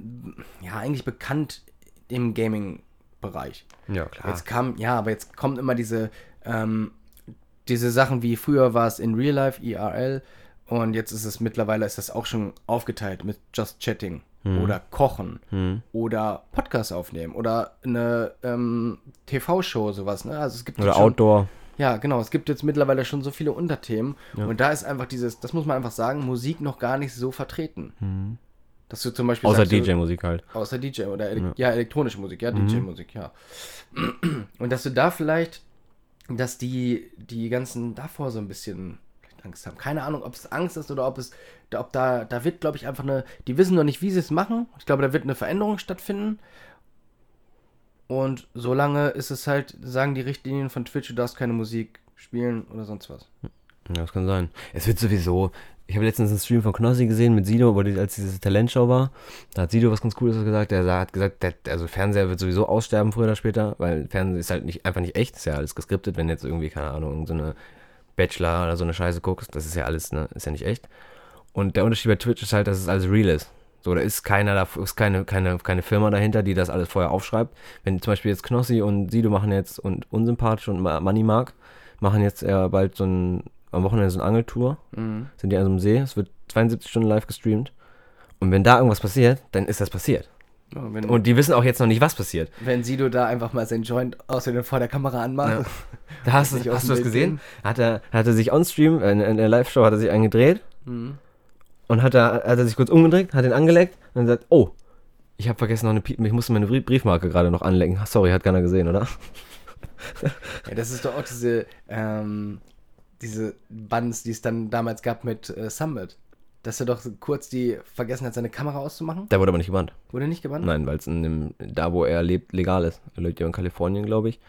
S1: ja, eigentlich bekannt im Gaming-Bereich.
S2: Ja, klar.
S1: Jetzt kam, ja, aber jetzt kommen immer diese, ähm, diese Sachen wie früher war es in Real Life, IRL, und jetzt ist es mittlerweile, ist das auch schon aufgeteilt mit Just Chatting oder Kochen
S2: Hm.
S1: oder Podcast aufnehmen oder eine ähm, TV-Show, sowas, ne? Also es gibt
S2: Oder
S1: schon,
S2: Outdoor.
S1: Ja, genau. Es gibt jetzt mittlerweile schon so viele Unterthemen. Und da ist einfach dieses, das muss man einfach sagen, Musik noch gar nicht so vertreten. Dass du zum Beispiel
S2: Außer DJ-Musik halt.
S1: Außer DJ oder ele ja. elektronische Musik, ja, DJ-Musik, ja. Und dass du da vielleicht, dass die, die ganzen davor so ein bisschen Angst haben. Keine Ahnung, ob es Angst ist oder ob es, ob da, da wird, glaube ich, einfach eine, die wissen noch nicht, wie sie es machen. Ich glaube, da wird eine Veränderung stattfinden. Und solange ist es halt, sagen die Richtlinien von Twitch, du darfst keine Musik spielen oder sonst was.
S2: Ja, das kann sein. Es wird sowieso. Ich habe letztens einen Stream von Knossi gesehen mit Sido, als diese Talentshow war. Da hat Sido was ganz Cooles gesagt. Der hat gesagt, der, also Fernseher wird sowieso aussterben früher oder später, weil Fernsehen ist halt nicht, einfach nicht echt. Ist ja alles geskriptet, wenn jetzt irgendwie, keine Ahnung, so eine Bachelor oder so eine Scheiße guckst. Das ist ja alles, ne, ist ja nicht echt. Und der Unterschied bei Twitch ist halt, dass es alles real ist. So, da ist keiner, da ist keine, keine, keine Firma dahinter, die das alles vorher aufschreibt. Wenn zum Beispiel jetzt Knossi und Sido machen jetzt und Unsympathisch und Money Mark machen jetzt ja bald so ein, am Wochenende so eine Angeltour,
S1: Mhm.
S2: sind die an so einem See, es wird 72 Stunden live gestreamt. Und wenn da irgendwas passiert, dann ist das passiert.
S1: Ja, wenn,
S2: Und die wissen auch jetzt noch nicht, was passiert.
S1: wenn Sido da einfach mal sein Joint außerdem vor der Kamera anmacht.
S2: Ja. Da hast, [laughs] hast du das
S1: Bild
S2: gesehen? Hat er, hat er sich on Stream, in, in der Live-Show hat er sich eingedreht
S1: Mhm.
S2: Und hat er, hat er sich kurz umgedreht, hat ihn angeleckt und dann sagt, oh, ich habe vergessen noch eine, Pie- ich musste meine Brie- Briefmarke gerade noch anlecken. Sorry, hat keiner gesehen, oder?
S1: Ja, das ist doch auch diese, ähm, diese Bands, die es dann damals gab mit äh, Summit. Dass er doch kurz die vergessen hat, seine Kamera auszumachen.
S2: Der wurde aber nicht gebannt.
S1: Wurde nicht gebannt?
S2: Nein, weil es in dem, da, wo er lebt, legal ist. Er lebt ja in Kalifornien, glaube ich.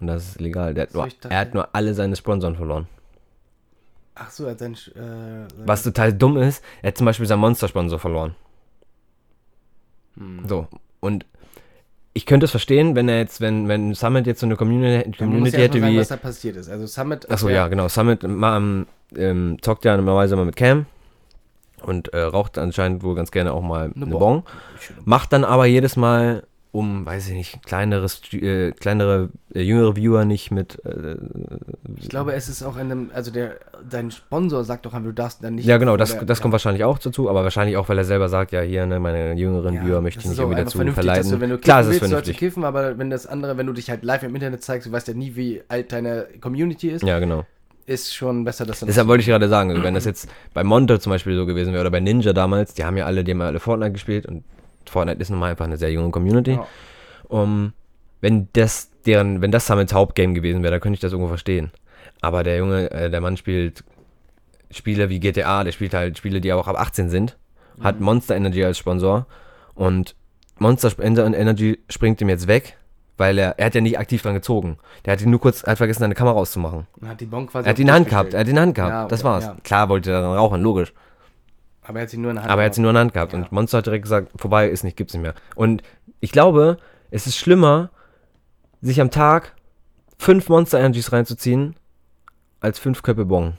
S2: Und das ist legal. Der hat
S1: So,
S2: nur,
S1: ich dachte-
S2: er hat nur alle seine Sponsoren verloren.
S1: Ach so, er hat sein. Äh, sein
S2: Was total dumm ist, er hat zum Beispiel seinen Monster-Sponsor verloren.
S1: Hm.
S2: So. Und ich könnte es verstehen, wenn er jetzt, wenn, wenn Summit jetzt so eine Community, Community
S1: ja
S2: hätte
S1: sagen,
S2: wie.
S1: was da passiert ist. Also Summit.
S2: Achso, ja, genau. Summit ähm, ähm, zockt ja normalerweise immer mit Cam. und äh, raucht anscheinend wohl ganz gerne auch mal eine,
S1: Bon.
S2: Bon. Macht dann aber jedes Mal, um, weiß ich nicht, kleineres, äh, kleinere, äh, jüngere Viewer nicht mit. Äh,
S1: Ich glaube, es ist auch in einem, also der, dein Sponsor sagt doch, du darfst dann nicht.
S2: ja, genau, das, das
S1: ja.
S2: kommt wahrscheinlich auch dazu, aber wahrscheinlich auch, weil er selber sagt, ja, hier, ne, meine jüngeren
S1: Ja,
S2: Viewer möchte ich nicht irgendwie dazu verleiten.
S1: Du, wenn du
S2: Klar, es ist vernünftig.
S1: kiffen, aber wenn das andere, wenn du dich halt live im Internet zeigst, du weißt ja nie, wie alt deine Community ist,
S2: Ja, genau.
S1: ist schon besser, dass
S2: Deshalb wollte ich gerade sagen, also wenn das jetzt bei Monte zum Beispiel so gewesen wäre oder bei Ninja damals, die haben ja alle, die haben ja alle Fortnite gespielt und Fortnite ist nun mal einfach eine sehr junge Community.
S1: Ja.
S2: Um, wenn das deren, wenn das Summits Hauptgame gewesen wäre, dann könnte ich das irgendwo verstehen. Aber der Junge, äh, der Mann spielt Spiele wie GTA, der spielt halt Spiele, die auch ab 18 sind, hat Monster Energy als Sponsor und Monster Energy springt ihm jetzt weg, weil er, er hat ja nicht aktiv dran gezogen. Der hat ihn nur kurz, hat vergessen, seine Kamera auszumachen.
S1: Und hat die Bon quasi
S2: Er hat die in der Hand gehabt, er hat die in der Hand gehabt,
S1: Ja,
S2: das war's.
S1: ja.
S2: Klar wollte er dann rauchen, logisch.
S1: Aber er hat sie nur in der Hand.
S2: Aber er hat sie nur in der Hand gehabt
S1: Ja.
S2: und Monster hat direkt gesagt, vorbei ist nicht, gibt's nicht mehr. Und ich glaube, es ist schlimmer, sich am Tag fünf Monster Energies reinzuziehen, als fünf Köpfe Bon.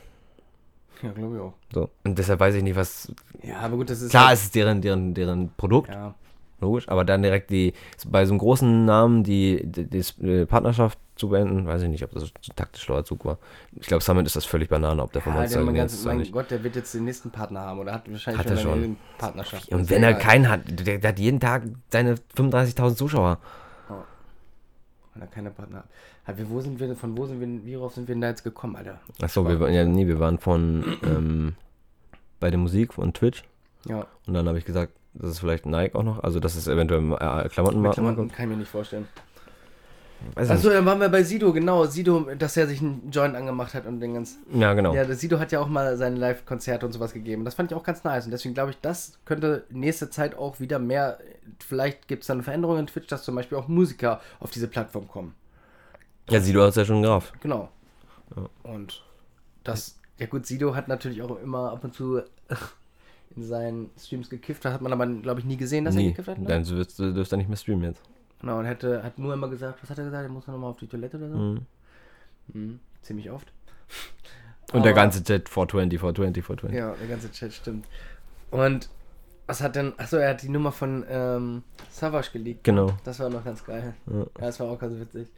S1: Ja, glaube ich auch.
S2: So. Und deshalb weiß ich nicht, was.
S1: Ja, aber gut, das ist.
S2: Klar,
S1: halt,
S2: es ist deren, deren, deren Produkt,
S1: Ja.
S2: Logisch, aber dann direkt die, bei so einem großen Namen die, die, die Partnerschaft zu beenden, weiß ich nicht, ob das ein taktisch schlauer Zug war. Ich glaube, Summit ist das völlig Banane, ob der von
S1: Ja, der, mein, ganz, mein
S2: nicht.
S1: Gott, der wird jetzt den nächsten Partner haben oder hat wahrscheinlich
S2: Hat
S1: schon eine Partnerschaft.
S2: Und wenn er keinen hat, der, der hat jeden Tag seine 35.000 Zuschauer.
S1: Wenn er keine Partner hat. Wo sind wir, von wo sind wir, wie worauf sind wir denn da jetzt gekommen, Alter?
S2: Achso, wir waren ja nee, wir waren von ähm, bei der Musik von Twitch
S1: Ja,
S2: und dann habe ich gesagt, das ist vielleicht Nike auch noch, also das ist eventuell äh, Klamottenmarken.
S1: Klamotten kann ich mir nicht vorstellen.
S2: Weiß
S1: Achso, dann waren wir bei Sido, genau. Sido, dass er sich einen Joint angemacht hat und den ganzen.
S2: nicht. Ja, genau.
S1: Ja, Sido hat ja auch mal seine Live-Konzerte und sowas gegeben. Das fand ich auch ganz nice. Und deswegen glaube ich, das könnte nächste Zeit auch wieder mehr. Vielleicht gibt es dann Veränderungen in Twitch, dass zum Beispiel auch Musiker auf diese Plattform kommen.
S2: Ja, Sido hat es ja schon gerafft.
S1: Genau. Und das, ja gut, Sido hat natürlich auch immer ab und zu in seinen Streams gekifft. Da hat man aber, glaube ich, nie gesehen, dass er
S2: Nie.
S1: gekifft hat. Ne?
S2: Dann dürft du dürft er nicht mehr streamen jetzt.
S1: Genau, und hätte, hat nur immer gesagt, was hat er gesagt? Er muss nochmal auf die Toilette oder so.
S2: Mhm.
S1: Mhm. Ziemlich oft. [laughs]
S2: Und der
S1: Aber-
S2: ganze Chat 420, 420, 420.
S1: Ja, der ganze Chat stimmt. Und was hat denn. Achso, er hat die Nummer von ähm, Savage geleakt.
S2: Genau.
S1: Das war noch ganz geil.
S2: Ja.
S1: Ja, das war auch ganz witzig.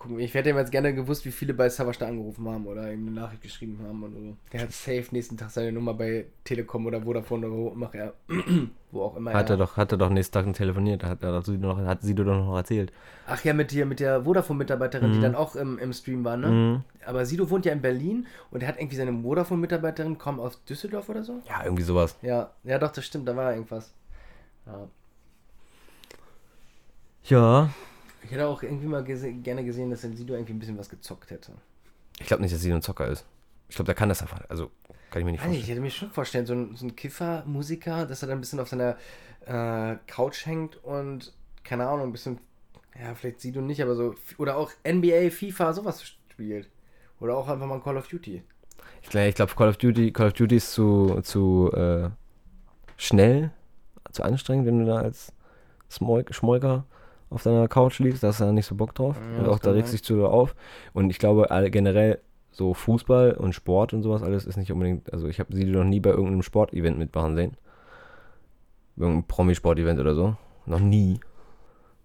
S1: Gucken, ich hätte jetzt gerne gewusst, wie viele bei Savage da angerufen haben oder ihm eine Nachricht geschrieben haben oder so. Der hat safe nächsten Tag seine Nummer bei Telekom oder Vodafone oder wo immer er, [clears throat] wo auch immer
S2: Hat er doch, hat er doch nächsten Tag telefoniert, hat er Sido noch, hat Sido doch noch erzählt.
S1: Ach ja, mit, dir, mit der Vodafone-Mitarbeiterin, die dann auch im, im Stream war, ne?
S2: Mhm.
S1: Aber Sido wohnt ja in Berlin und er hat irgendwie seine Vodafone-Mitarbeiterin, kommt aus Düsseldorf oder so?
S2: Ja, irgendwie sowas.
S1: Ja, ja doch, das stimmt, da war irgendwas. Ja.
S2: Ja.
S1: Ich hätte auch irgendwie mal gese gerne gesehen, dass Sido irgendwie ein bisschen was gezockt hätte.
S2: Ich glaube nicht, dass Sido ein Zocker ist. Ich glaube, der kann das einfach. Also, kann ich mir nicht vorstellen.
S1: ich hätte mir schon vorstellen, so ein, so ein Kiffer, Musiker, dass er dann ein bisschen auf seiner äh, Couch hängt und, keine Ahnung, ein bisschen, ja, vielleicht Sido nicht, aber so, oder auch NBA, FIFA, sowas spielt. Oder auch einfach mal ein Call of Duty.
S2: Ich, ich glaube, Call of Duty, Call of Duty ist zu, zu äh, schnell, zu anstrengend, wenn du da als Schmolker auf deiner Couch liegst, da hast du da nicht so Bock drauf.
S1: Ja,
S2: und auch da regst
S1: sein.
S2: dich zu auf. Und ich glaube, all, generell so Fußball und Sport und sowas alles ist nicht unbedingt, also ich habe sie noch nie bei irgendeinem Sportevent mitmachen sehen. Irgendein Promisport-Event oder so. Noch nie.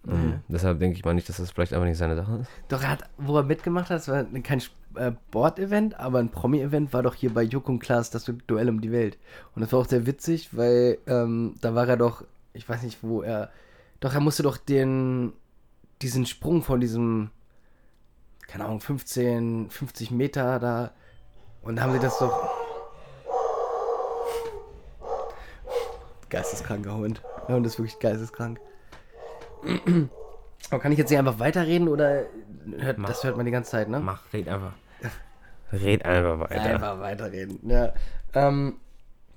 S1: Nee.
S2: deshalb denke ich mal nicht, dass das vielleicht einfach nicht seine Sache ist.
S1: Doch, er hat, wo er mitgemacht hat, war kein äh, Sport-Event, aber ein Promi-Event war doch hier bei Joko und Klaas das Duell um die Welt. Und das war auch sehr witzig, weil ähm, da war er doch, ich weiß nicht, wo er, doch, er musste doch den, diesen Sprung von diesem, keine Ahnung, 15, 50 Meter da, und haben sie das doch. Geisteskranker Hund. Der Hund ist wirklich geisteskrank. Aber kann ich jetzt hier einfach weiterreden oder hört, das hört man die ganze Zeit, ne?
S2: Mach, red einfach. red einfach weiter.
S1: Einfach weiterreden. Ja. Ähm,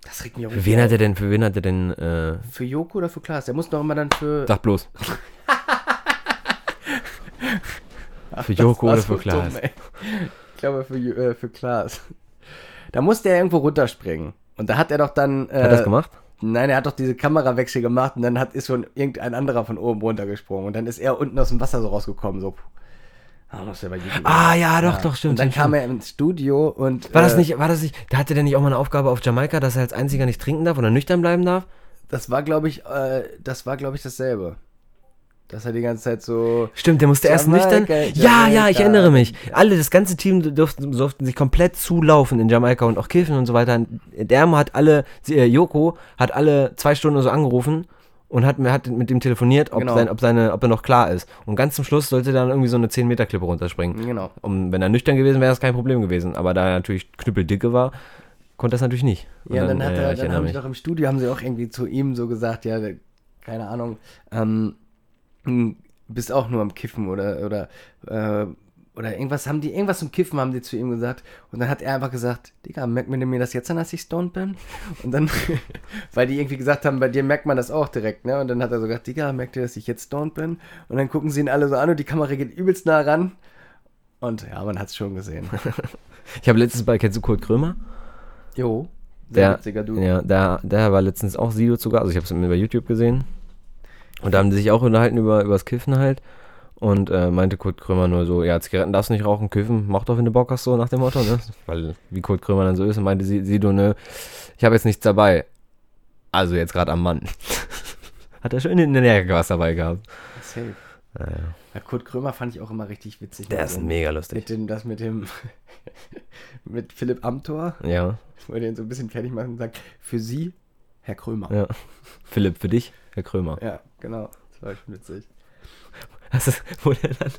S1: das regt mich auch
S2: Für wen hat er denn, für wen hat er denn, äh,
S1: Für Joko oder für Klaas? Der muss doch immer dann für.
S2: sag bloß. [laughs] für Joko oder für Klaas?
S1: ich glaube für, Jo- äh, für Klaas. Da musste er irgendwo runterspringen. Und da hat er doch dann. Äh,
S2: Hat er das gemacht?
S1: Nein, er hat doch diese Kamerawechsel gemacht und dann hat, ist schon irgendein anderer von oben runtergesprungen. Und dann ist er unten aus dem Wasser so rausgekommen. So. Ah, muss ja.
S2: Ah, ja, doch, doch, stimmt.
S1: Und dann
S2: stimmt,
S1: kam er ins Studio und.
S2: War das
S1: äh,
S2: nicht, war das nicht, da hatte der nicht auch mal eine Aufgabe auf Jamaika, dass er als einziger nicht trinken darf oder nüchtern bleiben darf?
S1: Das war, glaube ich, äh, das war, glaube ich, dasselbe. Dass er die ganze Zeit so.
S2: Stimmt, der musste erst
S1: Jamaika,
S2: nüchtern. Ja, ja, ich
S1: Jamaika.
S2: erinnere mich. Alle, das ganze Team durften, durften sich komplett zulaufen in Jamaika und auch kiffen und so weiter. Der hat alle, sie, äh, Joko hat alle zwei Stunden so angerufen und hat, hat mit dem telefoniert, ob,
S1: Genau.
S2: sein, ob, seine, ob er noch klar ist. Und ganz zum Schluss sollte dann irgendwie so eine 10-Meter-Klippe runterspringen.
S1: Genau.
S2: Um, wenn er nüchtern gewesen wäre, ist kein Problem gewesen. Aber da er natürlich knüppeldicke war, konnte das natürlich nicht. Und
S1: Ja, dann, hat
S2: äh,
S1: er,
S2: ich
S1: dann haben
S2: mich.
S1: sie doch im Studio, haben sie auch irgendwie zu ihm so gesagt, ja, keine Ahnung, ähm, hm, bist auch nur am Kiffen oder, oder, äh, oder irgendwas haben die, irgendwas zum Kiffen haben die zu ihm gesagt. Und dann hat er einfach gesagt, Digga, merkt man mir das jetzt an, dass ich stoned bin? Und dann, [laughs] weil die irgendwie gesagt haben, bei dir merkt man das auch direkt, ne? Und dann hat er so gesagt, Digga, merkt ihr, dass ich jetzt stoned bin? Und dann gucken sie ihn alle so an und die Kamera geht übelst nah ran. Und ja, man hat es schon gesehen. [laughs]
S2: Ich habe letztens bei, kennst du Kurt Krömer?
S1: Jo, sehr
S2: Der,
S1: witziger Du.
S2: ja, der, der war letztens auch Sido sogar, also ich habe es bei YouTube gesehen. Und da haben die sich auch unterhalten über, über das Kiffen halt. Und äh, meinte Kurt Krömer nur so, ja, Zigaretten darfst du nicht rauchen, kiffen, mach doch, wenn du Bock hast, so nach dem Motto, ne? [laughs] Weil, wie Kurt Krömer dann so ist, und meinte Sie- Sido, ne, ich habe jetzt nichts dabei. Also jetzt gerade am Mann. [laughs] Hat er schön in der Jacke was dabei gehabt.
S1: Safe.
S2: Ja, ja.
S1: Ja, Kurt Krömer fand ich auch immer richtig witzig.
S2: Der ist
S1: dem-
S2: mega lustig.
S1: Mit dem, das mit dem, [laughs] mit Philipp Amthor,
S2: Ja,
S1: wo er den so ein bisschen fertig macht und sagt, für Sie, Herr Krömer.
S2: ja. Philipp, für dich, Herr Krömer.
S1: Ja, genau. Das war schon witzig.
S2: Ist, wo der dann,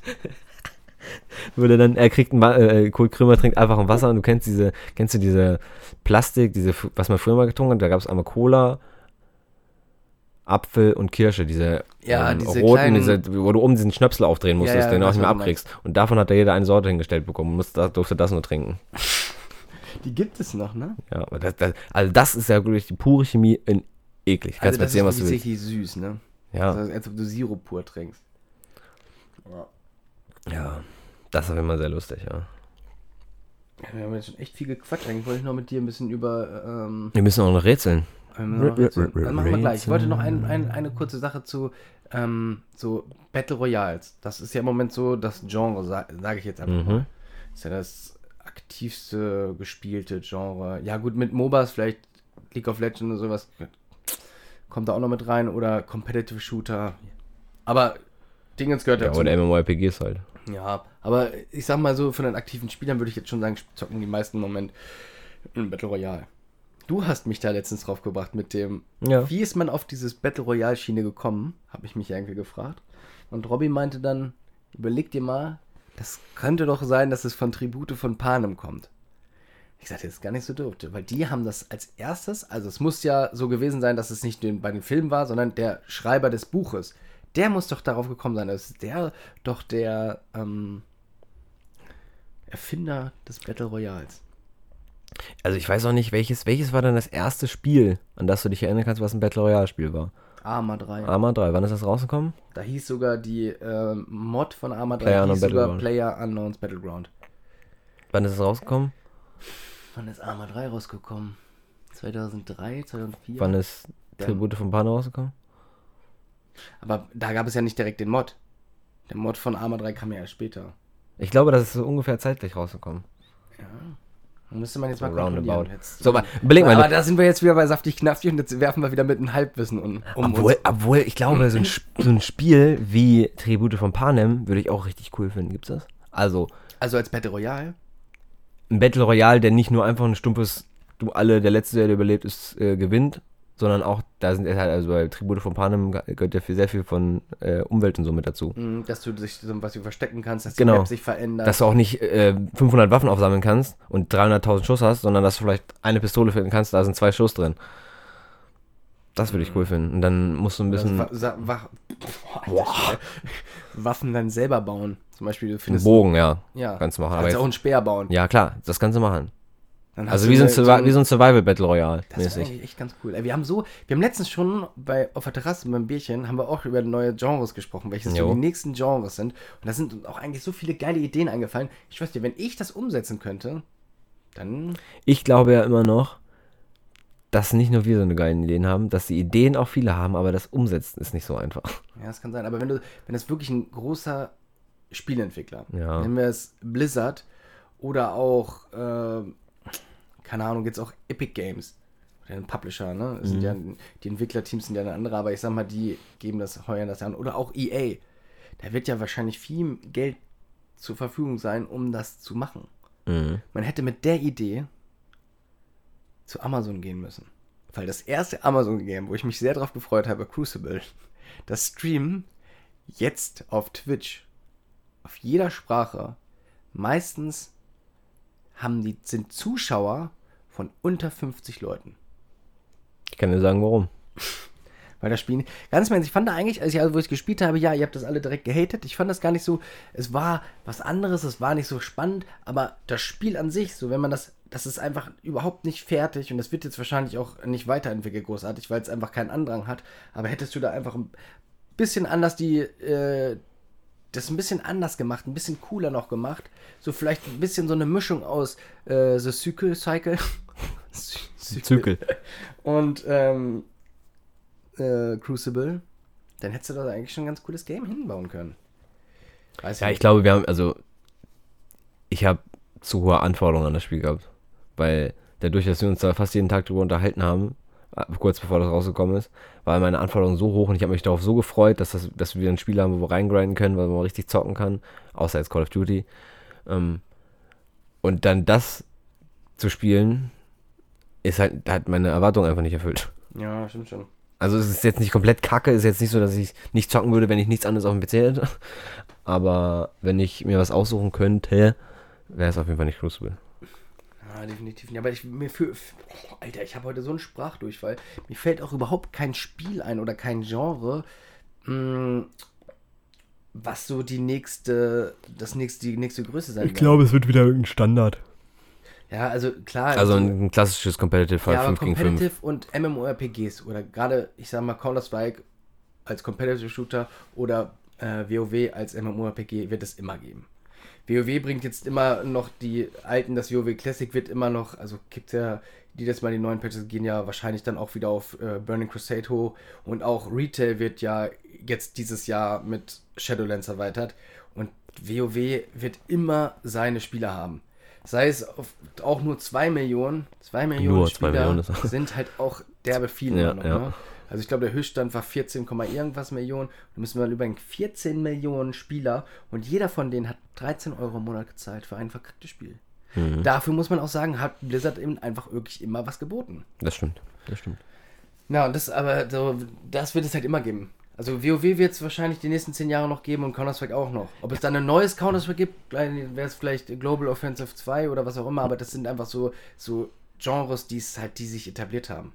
S2: wo der dann, er kriegt ein, Wa- äh, Kurt Krömer trinkt einfach ein Wasser und du kennst diese, kennst du diese Plastik, diese, was man früher mal getrunken hat, da gab es einmal Cola, Apfel und Kirsche, diese,
S1: Ja,
S2: ähm,
S1: diese
S2: roten,
S1: kleinen-
S2: diese, wo du oben diesen Schnöpsel aufdrehen musstest,
S1: ja,
S2: den du auch nicht mehr
S1: was
S2: abkriegst. Und davon hat da jeder eine Sorte hingestellt bekommen und musste, durfte das nur trinken. [laughs]
S1: Die gibt es noch, ne?
S2: Ja, aber das, das, also das ist ja wirklich die pure Chemie in eklig. Kannst
S1: Also
S2: mir
S1: das
S2: erzählen, was
S1: ist
S2: du willst.
S1: süß, ne?
S2: Ja,
S1: Also, als ob du Sirup pur trinkst.
S2: Ja, das ist auf jeden Fall sehr lustig, ja.
S1: Ja, Wir haben jetzt schon echt viel gequatscht. Eigentlich wollte ich noch mit dir ein bisschen über. Ähm,
S2: Wir müssen auch noch rätseln.
S1: noch Rätsel- Dann machen wir gleich. Ich wollte noch ein, ein, eine kurze Sache zu ähm, so Battle Royals. Das ist ja im Moment so das Genre, sage sag ich jetzt einfach
S2: Mhm.
S1: mal. Ist ja das aktivste gespielte Genre. Ja, gut, mit MOBAs vielleicht League of Legends oder sowas kommt da auch noch mit rein oder Competitive Shooter. Aber Dingens gehört
S2: Ja,
S1: dazu.
S2: oder MMORPGs halt.
S1: Ja, aber ich sag mal so, von den aktiven Spielern würde ich jetzt schon sagen, zocken die meisten im Moment in Battle Royale. Du hast mich da letztens drauf gebracht mit dem,
S2: Ja.
S1: wie ist man auf dieses Battle Royale Schiene gekommen, habe ich mich irgendwie gefragt. Und Robby meinte dann, überleg dir mal, das könnte doch sein, dass es von Tribute von Panem kommt. Ich sagte, das ist gar nicht so doof, weil die haben das als erstes, also es muss ja so gewesen sein, dass es nicht bei den Filmen war, sondern der Schreiber des Buches. Der muss doch darauf gekommen sein, dass der doch der ähm, Erfinder des Battle Royals.
S2: Also ich weiß auch nicht, welches, welches war dann das erste Spiel, an das du dich erinnern kannst, was ein Battle Royale Spiel war?
S1: Arma 3.
S2: Arma 3, wann ist das rausgekommen?
S1: Da hieß sogar die ähm, Mod von Arma 3
S2: Player
S1: hieß sogar. Player Unknowns Battleground.
S2: Wann ist es rausgekommen?
S1: Wann ist Arma 3 rausgekommen? 2003, 2004?
S2: Wann ist. Tribute von Panem rausgekommen?
S1: Aber da gab es ja nicht direkt den Mod. Der Mod von Arma 3 kam ja erst später.
S2: Ich glaube, das ist so ungefähr zeitglich rausgekommen.
S1: Ja. Dann müsste man jetzt mal
S2: So
S1: kontrollieren.
S2: roundabout.
S1: Jetzt,
S2: So, aber überleg mal.
S1: aber da sind wir jetzt wieder bei saftig knaffig und jetzt werfen wir wieder mit einem Halbwissen um, um
S2: obwohl,
S1: uns.
S2: obwohl, ich glaube, so ein, so ein Spiel wie Tribute von Panem würde ich auch richtig cool finden. Gibt's das? Also,
S1: Also als Battle Royale.
S2: ein Battle Royale, der nicht nur einfach ein stumpfes, du alle, der Letzte, der überlebt, ist, äh, gewinnt, sondern auch, da sind halt, also bei Tribute von Panem ge- gehört ja viel, sehr viel von äh, Umwelt und so mit dazu.
S1: mh, Dass du dich so was du verstecken kannst, dass
S2: Genau.
S1: die Map sich verändert.
S2: Dass du auch nicht äh, 500 Waffen aufsammeln kannst und 300.000 Schuss hast, sondern dass du vielleicht eine Pistole finden kannst, da sind zwei Schuss drin. Das würde ich cool finden. Und dann musst du ein bisschen
S1: sa- wa- Boah. Waffen dann selber bauen. Zum Beispiel, du
S2: einen
S1: findest.
S2: Bogen, ja,
S1: ja,
S2: kannst du machen. Aber
S1: kannst auch
S2: jetzt,
S1: einen Speer bauen.
S2: ja, klar, das kannst du machen. Also wie so ein,
S1: eine-
S2: Survi wie so ein Survival Battle Royale
S1: Das ist
S2: mäßig.
S1: eigentlich echt ganz cool. Wir haben so, wir haben letztens schon bei, auf der Terrasse beim Bierchen, haben wir auch über neue Genres gesprochen, welches so die nächsten Genres sind. Und da sind uns auch eigentlich so viele geile Ideen eingefallen. Ich weiß dir, wenn ich das umsetzen könnte, dann,
S2: Ich glaube ja immer noch, dass nicht nur wir so eine geile Ideen haben, dass die Ideen auch viele haben, aber das Umsetzen ist nicht so einfach.
S1: ja, das kann sein. Aber wenn du, wenn das wirklich ein großer Spieleentwickler.
S2: Ja.
S1: Nennen wir es Blizzard oder auch, äh, keine Ahnung, jetzt auch Epic Games. Oder ein Publisher, ne? Sind ja, die Entwicklerteams sind ja eine andere, aber ich sag mal, die geben das, heuern das an. Oder auch EA. Da wird ja wahrscheinlich viel Geld zur Verfügung sein, um das zu machen.
S2: Mhm.
S1: Man hätte mit der Idee zu Amazon gehen müssen. Weil das erste Amazon-Game, wo ich mich sehr drauf gefreut habe, Crucible, [laughs] das Stream jetzt auf Twitch, auf jeder Sprache, meistens haben die, sind Zuschauer von unter 50 Leuten.
S2: Ich kann dir sagen, warum. [laughs]
S1: Weil das Spiel, ganz Ernst, ich fand da eigentlich, als ich, also wo ich gespielt habe, ja, ihr habt das alle direkt gehatet. Ich fand das gar nicht so, es war was anderes, es war nicht so spannend, aber das Spiel an sich, so wenn man das, das ist einfach überhaupt nicht fertig und das wird jetzt wahrscheinlich auch nicht weiterentwickelt großartig, weil es einfach keinen Andrang hat. Aber hättest du da einfach ein bisschen anders die, äh, das ein bisschen anders gemacht, ein bisschen cooler noch gemacht, so vielleicht ein bisschen so eine Mischung aus äh, The Cycle, Cycle,
S2: Zykel.
S1: und ähm, äh, Crucible, dann hättest du da eigentlich schon ein ganz cooles Game hinbauen können. Weiß
S2: Ja, ich glaube, wir haben, also, ich habe zu hohe Anforderungen an das Spiel gehabt. Weil dadurch, dass wir uns da fast jeden Tag drüber unterhalten haben, äh, kurz bevor das rausgekommen ist, war meine Anforderung so hoch und ich habe mich darauf so gefreut, dass, das, dass wir ein Spiel haben, wo wir reingrinden können, weil man richtig zocken kann, außer jetzt Call of Duty. Ähm, und dann das zu spielen, ist halt, hat meine Erwartung einfach nicht erfüllt.
S1: Ja, stimmt schon.
S2: Also es ist jetzt nicht komplett kacke, ist jetzt nicht so, dass ich nicht zocken würde, wenn ich nichts anderes auf dem PC hätte. Aber wenn ich mir was aussuchen könnte, wäre es auf jeden Fall nicht Crucible.
S1: Ja, definitiv nicht. Aber ich, mir für, oh, Alter, ich habe heute so einen Sprachdurchfall. Mir fällt auch überhaupt kein Spiel ein oder kein Genre, mh, was so die nächste, das nächste, die nächste Größe sein wird.
S2: es wird wieder irgendein Standard.
S1: Ja, also klar.
S2: Also ein klassisches Competitive Fight
S1: ja, aber
S2: 5 gegen 5.
S1: Competitive und MMORPGs oder gerade, ich sag mal, Counter-Strike als Competitive Shooter oder äh, WoW als MMORPG wird es immer geben. WoW bringt jetzt immer noch die alten, das WoW Classic wird immer noch, also gibt ja, die das mal die neuen Patches gehen ja wahrscheinlich dann auch wieder auf äh, Burning Crusade hoch und auch Retail wird ja jetzt dieses Jahr mit Shadowlands erweitert und WoW wird immer seine Spieler haben. Sei es auch nur 2 Millionen, 2 Millionen
S2: Nur
S1: Spieler
S2: Millionen
S1: sind halt auch derbe viele [laughs]
S2: Ja,
S1: noch,
S2: ja.
S1: ne? Also ich glaube, der Höchststand war 14, Komma irgendwas Millionen. Da müssen wir mal überlegen, 14 Millionen Spieler und jeder von denen hat 13 Euro im Monat gezahlt für ein verkacktes Spiel.
S2: Mhm.
S1: Dafür muss man auch sagen, hat Blizzard eben einfach wirklich immer was geboten.
S2: Das stimmt, das stimmt.
S1: Ja, und das aber so, das wird es halt immer geben. Also WoW wird es wahrscheinlich die nächsten 10 Jahre noch geben und Counter-Strike auch noch. Ob es dann ein neues Counter-Strike gibt, wäre es vielleicht Global Offensive 2 oder was auch immer, aber das sind einfach so, so Genres, die es halt, die sich etabliert haben.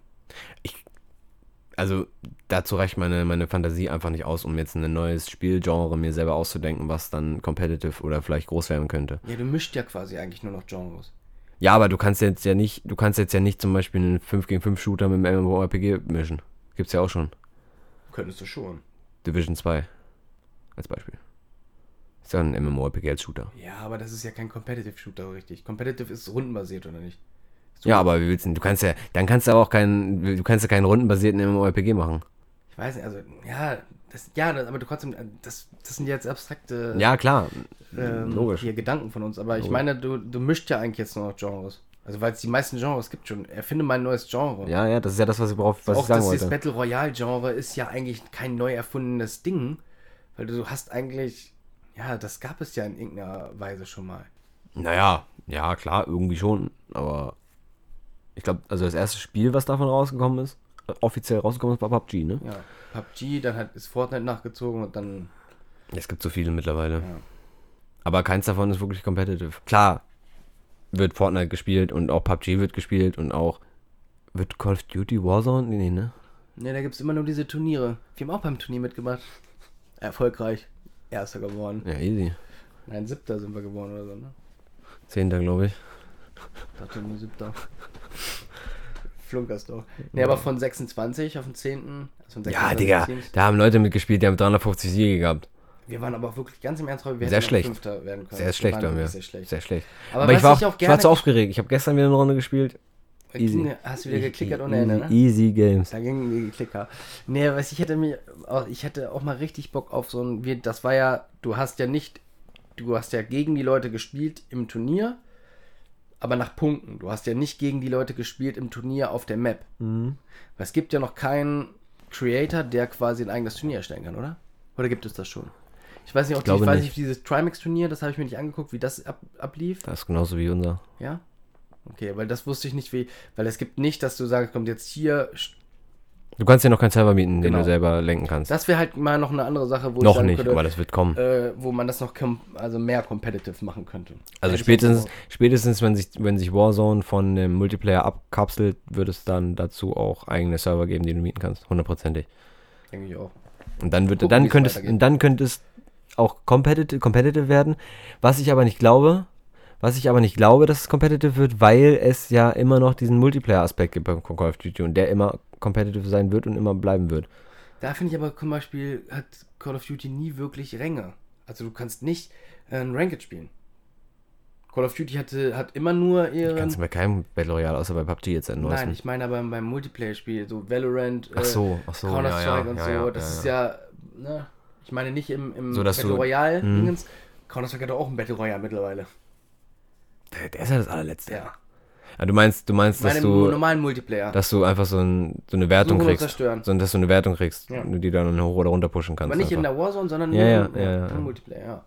S2: Also dazu reicht meine, meine Fantasie einfach nicht aus, um jetzt ein neues Spielgenre mir selber auszudenken, was dann competitive oder vielleicht groß werden könnte.
S1: Ja, du mischt ja quasi eigentlich nur noch Genres.
S2: Ja, aber du kannst jetzt ja nicht, du kannst jetzt ja nicht zum Beispiel einen 5 gegen 5 Shooter mit einem MMORPG mischen. Gibt's ja auch schon.
S1: Könntest du schon.
S2: Division 2 als Beispiel. Ist ja ein MMORPG als Shooter.
S1: Ja, aber das ist ja kein Competitive Shooter, richtig. Competitive ist rundenbasiert, oder nicht? So,
S2: Ja, aber wie willst du denn? Du kannst ja, dann kannst du aber auch keinen, du kannst ja keinen rundenbasierten MMORPG machen.
S1: Ich weiß nicht, also, ja, das, ja, aber du kannst, das, das sind jetzt abstrakte
S2: Ja, klar.
S1: ähm,
S2: logisch.
S1: hier Gedanken von uns. Aber ich
S2: Logisch.
S1: meine, du, du mischt ja eigentlich jetzt nur noch Genres. Also, weil es die meisten Genres gibt schon. Erfinde mal ein neues Genre.
S2: Ja, ja, das ist ja das, was ich, worauf, was
S1: auch
S2: ich sagen
S1: das, das
S2: wollte.
S1: Battle Royale Genre ist ja eigentlich kein neu erfundenes Ding. Weil du hast eigentlich, ja, das gab es ja in irgendeiner Weise schon mal.
S2: Naja, ja, klar, irgendwie schon. Aber ich glaube, also das erste Spiel, was davon rausgekommen ist, offiziell rausgekommen ist, war PUBG, ne?
S1: Ja, PUBG, dann hat, ist Fortnite nachgezogen und dann,
S2: Es gibt so viele mittlerweile.
S1: ja.
S2: Aber keins davon ist wirklich competitive. Klar, wird Fortnite gespielt und auch PUBG wird gespielt und auch. Wird Call of Duty Warzone? Nee, nee, ne?
S1: Ne, da gibt es immer nur diese Turniere. Wir haben auch beim Turnier mitgemacht. Erfolgreich. Erster geworden.
S2: Ja, easy.
S1: Nein, siebter sind wir geworden oder so, ne?
S2: Zehnter, glaube ich.
S1: dachte nur siebter. Flunkerst doch. Ne, aber von 26 auf den 10. Also von
S2: Ja,
S1: 26
S2: Digga, da haben Leute mitgespielt, die haben 350 Siege gehabt.
S1: Wir waren aber auch wirklich ganz im Ernst, wir hätten
S2: Sehr schlecht.
S1: Fünfter werden können.
S2: Sehr schlecht waren wir.
S1: Sehr schlecht.
S2: Sehr schlecht.
S1: Aber
S2: Aber,
S1: was
S2: ich, war
S1: ich
S2: auch, ich war zu aufgeregt. Ich habe gestern wieder eine Runde gespielt.
S1: Ging, hast du wieder geklickert ohne
S2: easy,
S1: Ende, ne?
S2: easy Games.
S1: Da gingen die Klicker. Nee, was ich hätte mir, auch- ich hätte auch mal richtig Bock auf so ein, das war ja, du hast ja nicht du hast ja gegen die Leute gespielt im Turnier, aber nach Punkten. Du hast ja nicht gegen die Leute gespielt im Turnier auf der Map.
S2: Mhm.
S1: Weil es gibt ja noch keinen Creator, der quasi ein eigenes Turnier erstellen kann, oder? Oder gibt es das schon? Ich weiß nicht, auch
S2: Ich glaube
S1: ich weiß
S2: nicht.
S1: dieses Trimax-Turnier, das habe ich mir nicht angeguckt, wie das ab, ablief.
S2: Das ist genauso wie unser.
S1: Ja? Okay, weil das wusste ich nicht, wie. Weil es gibt nicht, dass du sagst, kommt jetzt hier.
S2: Du kannst ja noch keinen Server mieten, den
S1: Genau.
S2: du selber lenken kannst.
S1: Das wäre halt mal noch eine andere Sache, wo
S2: noch nicht,
S1: könnte,
S2: aber das wird kommen.
S1: äh, wo man das noch also mehr competitive machen könnte.
S2: Also spätestens, spätestens wenn sich, wenn sich Warzone von dem Multiplayer abkapselt, wird es dann dazu auch eigene Server geben, die du mieten kannst. Hundertprozentig.
S1: Denke ich auch.
S2: Und dann wird,
S1: Gucken,
S2: dann
S1: wie es
S2: könnte es,
S1: weitergeht.
S2: und dann könnte es auch competitive, competitive werden. Was ich aber nicht glaube, was ich aber nicht glaube, dass es competitive wird, weil es ja immer noch diesen Multiplayer-Aspekt gibt bei Call of Duty und der immer competitive sein wird und immer bleiben wird.
S1: Da finde ich aber zum Beispiel, hat Call of Duty nie wirklich Ränge. Also du kannst nicht äh, ein Ranked spielen. Call of Duty hatte, hat immer nur ihren.
S2: Kannst du bei keinem Battle Royale außer bei PUBG jetzt ein neues.
S1: Nein, ich meine aber beim Multiplayer-Spiel, so Valorant,
S2: ach so, ach so, ja,
S1: Counter-Strike
S2: ja,
S1: und
S2: ja,
S1: so,
S2: ja,
S1: das
S2: ja,
S1: ist ja, ne, ich meine nicht im, im
S2: So,
S1: Battle Royale
S2: Mhm.
S1: Dingens. Counter-Strike hat doch auch ein Battle Royale mittlerweile.
S2: Der, der ist ja das allerletzte.
S1: Ja.
S2: Ah, du meinst, du meinst, dass du,
S1: normalen Multiplayer.
S2: dass du einfach so, ein, so eine Wertung
S1: Suchen
S2: kriegst.
S1: zerstören.
S2: So, dass du eine Wertung kriegst,
S1: Ja.
S2: die du dann hoch oder runter pushen kannst.
S1: Aber nicht in
S2: einfach.
S1: der Warzone, sondern
S2: Ja,
S1: nur
S2: ja,
S1: im,
S2: ja, ja,
S1: im
S2: ja.
S1: Multiplayer, ja.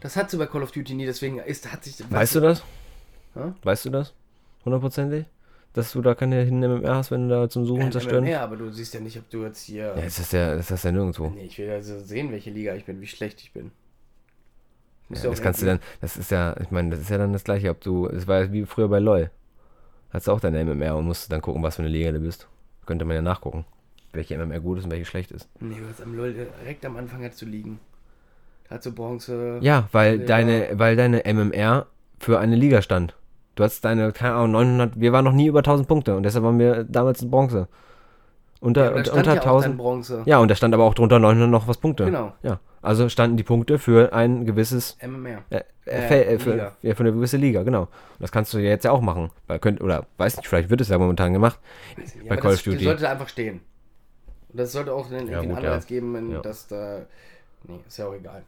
S1: Das hat sie bei Call of Duty nie, deswegen ist, hat sich.
S2: Weißt du das?
S1: Hä?
S2: Weißt du das? Hundertprozentig? Dass du da keine Hidden MMR hast, wenn du da zum Suchen und zerstören?
S1: Ja, aber du siehst ja nicht, ob du jetzt hier.
S2: Ja, das ist ja, das ist ja nirgendwo.
S1: Nee, ich will also sehen, welche Liga ich bin, wie schlecht ich bin.
S2: Ja, das kannst du dann, das ist ja, ich meine, das ist ja dann das gleiche, ob du, es war ja wie früher bei LOL. Hast du auch deine MMR und musst dann gucken, was für eine Liga du bist. Könnte man ja nachgucken, welche MMR gut ist und welche schlecht ist.
S1: Nee, du hast am LOL direkt am Anfang hat zu liegen. Hat so Bronze.
S2: Ja, weil
S1: Ja.
S2: deine, weil deine MMR für eine Liga stand. Du hast deine, keine Ahnung, 900, wir waren noch nie über 1000 Punkte und deshalb waren wir damals in Bronze. Unter,
S1: Ja,
S2: unter, unter
S1: ja auch dann
S2: 1000.
S1: Bronze.
S2: Ja, und da stand aber auch drunter 900 noch was Punkte.
S1: Genau.
S2: Ja, also standen die Punkte für ein gewisses,
S1: MMR.
S2: äh,
S1: Äh,
S2: äh, äh, für, ja, für eine gewisse Liga, genau. Und das kannst du ja jetzt ja auch machen. Weil könnt, oder weiß nicht, vielleicht wird es ja momentan gemacht.
S1: Nicht,
S2: bei Call of Duty.
S1: Das sollte einfach stehen. Und das sollte auch einen,
S2: Ja, gut, ja.
S1: Anreiz geben, wenn
S2: Ja.
S1: das da. Nee, ist ja auch egal.